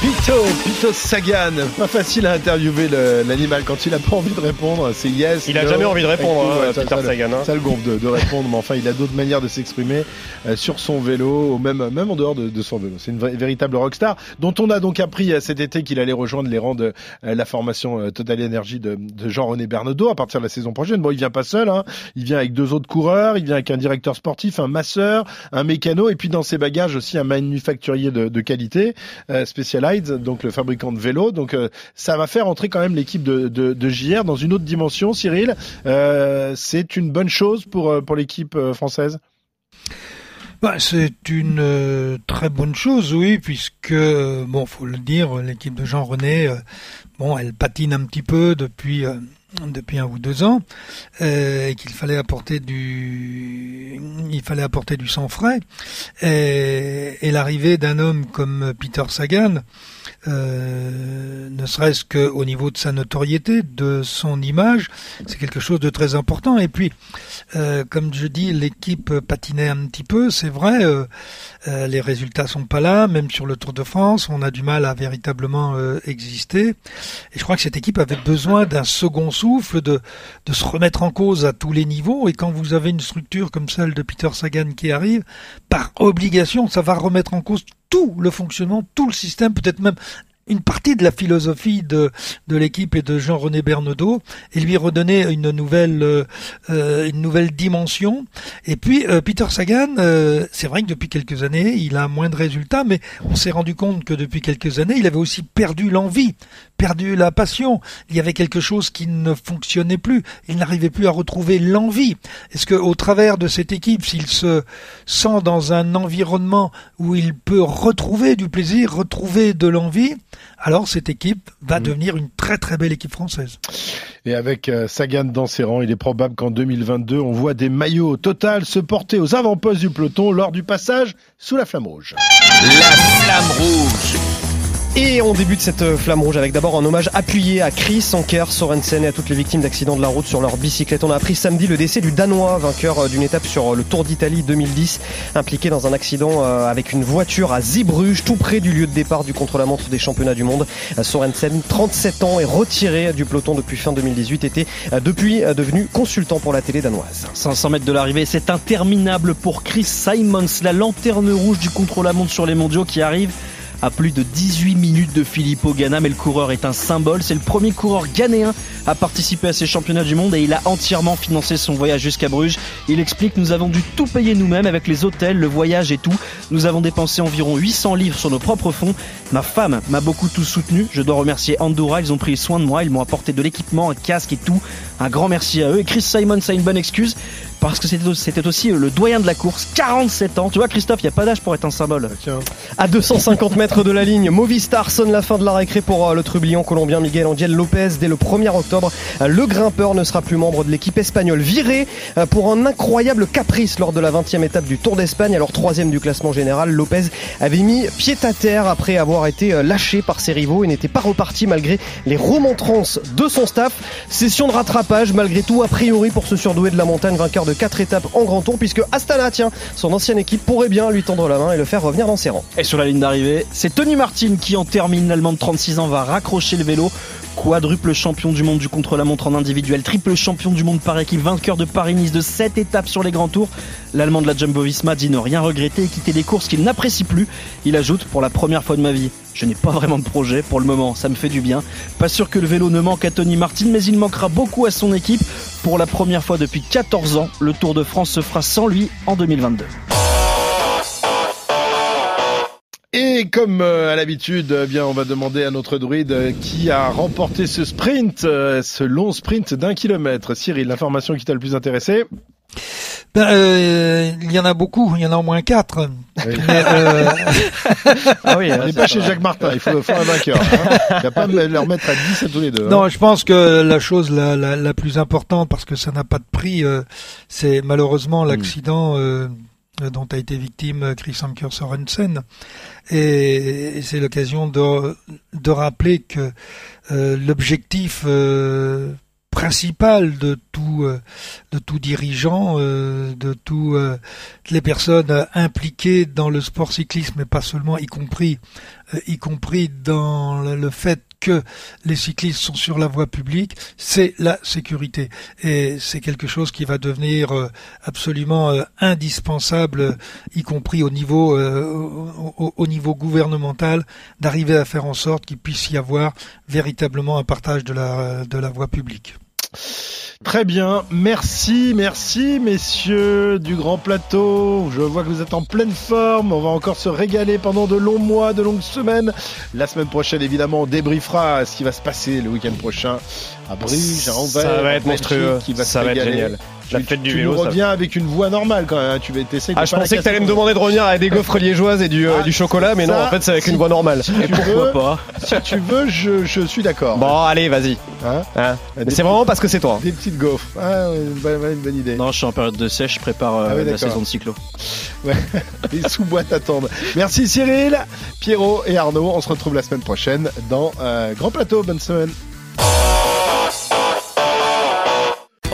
Speaker 1: Pito, Pito Sagan. Pas facile à interviewer l'animal quand il a pas envie de répondre. C'est yes.
Speaker 3: Il a
Speaker 1: no.
Speaker 3: jamais envie de répondre, hein, Peter
Speaker 1: ça le-
Speaker 3: Sagan, hein.
Speaker 1: Ça le gonfle de, de répondre, mais enfin, il a d'autres manières de s'exprimer euh, sur son vélo, ou même, même en dehors de, de son vélo. C'est une véritable rockstar dont on a donc appris euh, cet été qu'il allait rejoindre les rangs de euh, la formation euh, Total Energy de, de Jean-René Bernaudot à partir de la saison prochaine. Bon, il vient pas seul, hein. il vient avec deux autres coureurs, il vient avec un directeur sportif, un masseur, un mécano, et puis dans ses bagages aussi un manufacturier de, de qualité, euh, Donc le fabricant de vélos. Donc euh, ça va faire entrer quand même l'équipe de, de, de JR dans une autre dimension. Cyril, euh, c'est une bonne chose pour, euh, pour l'équipe française?
Speaker 2: Bah, c'est une très bonne chose, oui, puisque bon, faut le dire, l'équipe de Jean René, bon, elle patine un petit peu depuis depuis un ou deux ans, euh, et qu'il fallait apporter du, il fallait apporter du sang frais, et, et l'arrivée d'un homme comme Peter Sagan, euh, ne serait-ce qu'au niveau de sa notoriété, de son image, c'est quelque chose de très important. Et puis, euh, comme je dis, l'équipe patinait un petit peu, c'est vrai. euh, les résultats sont pas là, même sur le Tour de France, on a du mal à véritablement exister. Et je crois que cette équipe avait besoin d'un second souffle, de se remettre en cause à tous les niveaux. Et quand vous avez une structure comme celle de Peter Sagan qui arrive, par obligation, ça va remettre en cause tout le fonctionnement, tout le système, peut-être même une partie de la philosophie de, de l'équipe et de Jean-René Bernaudot et lui redonner une nouvelle euh, euh, une nouvelle dimension. Et puis euh, Peter Sagan, c'est vrai que depuis quelques années, il a moins de résultats, mais on s'est rendu compte que depuis quelques années, il avait aussi perdu l'envie, perdu la passion. Il y avait quelque chose qui ne fonctionnait plus. Il n'arrivait plus à retrouver l'envie. Est-ce que au travers de cette équipe, s'il se sent dans un environnement où il peut retrouver du plaisir, retrouver de l'envie, alors cette équipe va devenir une très très belle équipe française.
Speaker 1: Et avec euh, Sagan dans ses rangs, il est probable qu'en 2022, on voit des maillots total se porter aux avant-postes du peloton lors du passage sous la flamme rouge.
Speaker 12: La flamme rouge.
Speaker 3: Et on débute cette euh, flamme rouge avec d'abord un hommage appuyé à Chris Anker, Sorensen et à toutes les victimes d'accidents de la route sur leur bicyclette. On a appris samedi le décès du Danois, vainqueur euh, d'une étape sur euh, le Tour d'Italie 2010, impliqué dans un accident avec une voiture à Zeebrugge, tout près du lieu de départ du contre-la-montre des championnats du monde. Sorensen, 37 ans, est retiré du peloton depuis fin 2018, était depuis devenu consultant pour la télé danoise.
Speaker 4: 500 mètres de l'arrivée, c'est interminable pour Chris Simons, la lanterne rouge du contre-la-montre sur les mondiaux qui arrive à plus de 18 minutes de Filippo Ganna, mais le coureur est un symbole. C'est le premier coureur ghanéen à participer à ces championnats du monde et il a entièrement financé son voyage jusqu'à Bruges. Il explique nous avons dû tout payer nous-mêmes avec les hôtels, le voyage et tout. Nous avons dépensé environ 800 livres sur nos propres fonds. Ma femme m'a beaucoup tout soutenu. Je dois remercier Andorra, ils ont pris soin de moi, ils m'ont apporté de l'équipement, un casque et tout. Un grand merci à eux. Et Chris Simons a une bonne excuse parce que c'était aussi le doyen de la course, 47 ans. Tu vois Christophe, il n'y a pas d'âge pour être un symbole.
Speaker 3: À 250 mètres de la ligne, Movistar sonne la fin de la récré pour euh, le trublion colombien Miguel Angel Lopez dès le 1er octobre. Euh, Le grimpeur ne sera plus membre de l'équipe espagnole, viré euh, pour un incroyable caprice lors de la 20e étape du Tour d'Espagne. Alors troisième du classement général, Lopez avait mis pied à terre après avoir été euh, lâché par ses rivaux et n'était pas reparti malgré les remontrances de son staff. Session de rattrapage malgré tout a priori pour ce surdoué de la montagne, vainqueur de 4 étapes en grand tour puisque Astana, tiens, son ancienne équipe pourrait bien lui tendre la main et le faire revenir dans ses rangs.
Speaker 4: Et sur la ligne d'arrivée, c'est Tony Martin qui en termine. L'Allemand de 36 ans va raccrocher le vélo. Quadruple champion du monde du contre-la-montre en individuel, triple champion du monde par équipe, vainqueur de Paris-Nice de 7 étapes sur les grands tours. L'Allemand de la Jumbo-Visma dit ne rien regretter et quitter des courses qu'il n'apprécie plus. Il ajoute pour la première fois de ma vie, je n'ai pas vraiment de projet pour le moment, ça me fait du bien. Pas sûr que le vélo ne manque à Tony Martin, mais il manquera beaucoup à son équipe. Pour la première fois depuis 14 ans, le Tour de France se fera sans lui en 2022.
Speaker 1: Et comme euh, à l'habitude, eh bien, on va demander à notre druide euh, qui a remporté ce sprint, euh, ce long sprint d'un kilomètre. Cyril, l'information qui t'a le plus intéressé
Speaker 2: Ben, euh, il y en a beaucoup, il y en a au moins quatre.
Speaker 1: Oui.
Speaker 2: Mais, euh,
Speaker 3: Ah oui,
Speaker 1: On n'est pas chez Jacques Martin, il faut, faut un vainqueur. hein. Il ne va pas me leur mettre à 10 à tous les deux. hein.
Speaker 2: Non, je pense que la chose la, la, la plus importante, parce que ça n'a pas de prix, euh, c'est malheureusement
Speaker 1: Hmm.
Speaker 2: l'accident euh, dont a été victime euh, Chris Anker Sorensen. Et, et c'est l'occasion de, de rappeler que euh, l'objectif euh, principal de tout euh, de tout dirigeant, euh, de tout euh, les personnes euh, impliquées dans le sport cyclisme, mais pas seulement, y compris euh, y compris dans le fait que les cyclistes sont sur la voie publique, c'est la sécurité. Et c'est quelque chose qui va devenir euh, absolument euh, indispensable, y compris au niveau, euh, au, au- au niveau gouvernemental, d'arriver à faire en sorte qu'il puisse y avoir véritablement un partage de la voie publique.
Speaker 1: Très bien, merci, merci messieurs du Grand Plateau. Je vois que vous êtes en pleine forme. On va encore se régaler pendant de longs mois, de longues semaines. La semaine prochaine, évidemment, on débriefera ce qui va se passer le week-end prochain à Bruges, à Anvers.
Speaker 3: Ça va être monstrueux.
Speaker 1: qui va se
Speaker 3: Ça va être génial. La
Speaker 1: Tu-
Speaker 3: fête du
Speaker 1: tu
Speaker 3: vélo,
Speaker 1: nous
Speaker 3: ça-
Speaker 1: reviens avec une voix normale quand même. Tu vas essayer
Speaker 3: Ah, je
Speaker 1: pas
Speaker 3: pensais que t'allais me demander de revenir avec des gaufres liégeoises et du, euh,
Speaker 1: Ah,
Speaker 3: du chocolat, mais non, en fait, c'est avec
Speaker 1: si-
Speaker 3: une voix normale.
Speaker 1: si tu veux, Si tu veux, je, je suis d'accord.
Speaker 3: Bon, allez, vas-y.
Speaker 1: Hein
Speaker 3: Hein Mais c'est vraiment parce que c'est toi.
Speaker 1: Des petites gaufres. Ah, une bonne, une bonne idée.
Speaker 4: Non, je suis en période de sèche, je prépare euh,
Speaker 1: Ah oui,
Speaker 4: la saison de cyclo.
Speaker 1: Ouais. Les sous-boîtes attendent. Merci Cyril, Pierrot et Arnaud. On se retrouve la semaine prochaine dans euh, Grand Plateau. Bonne semaine.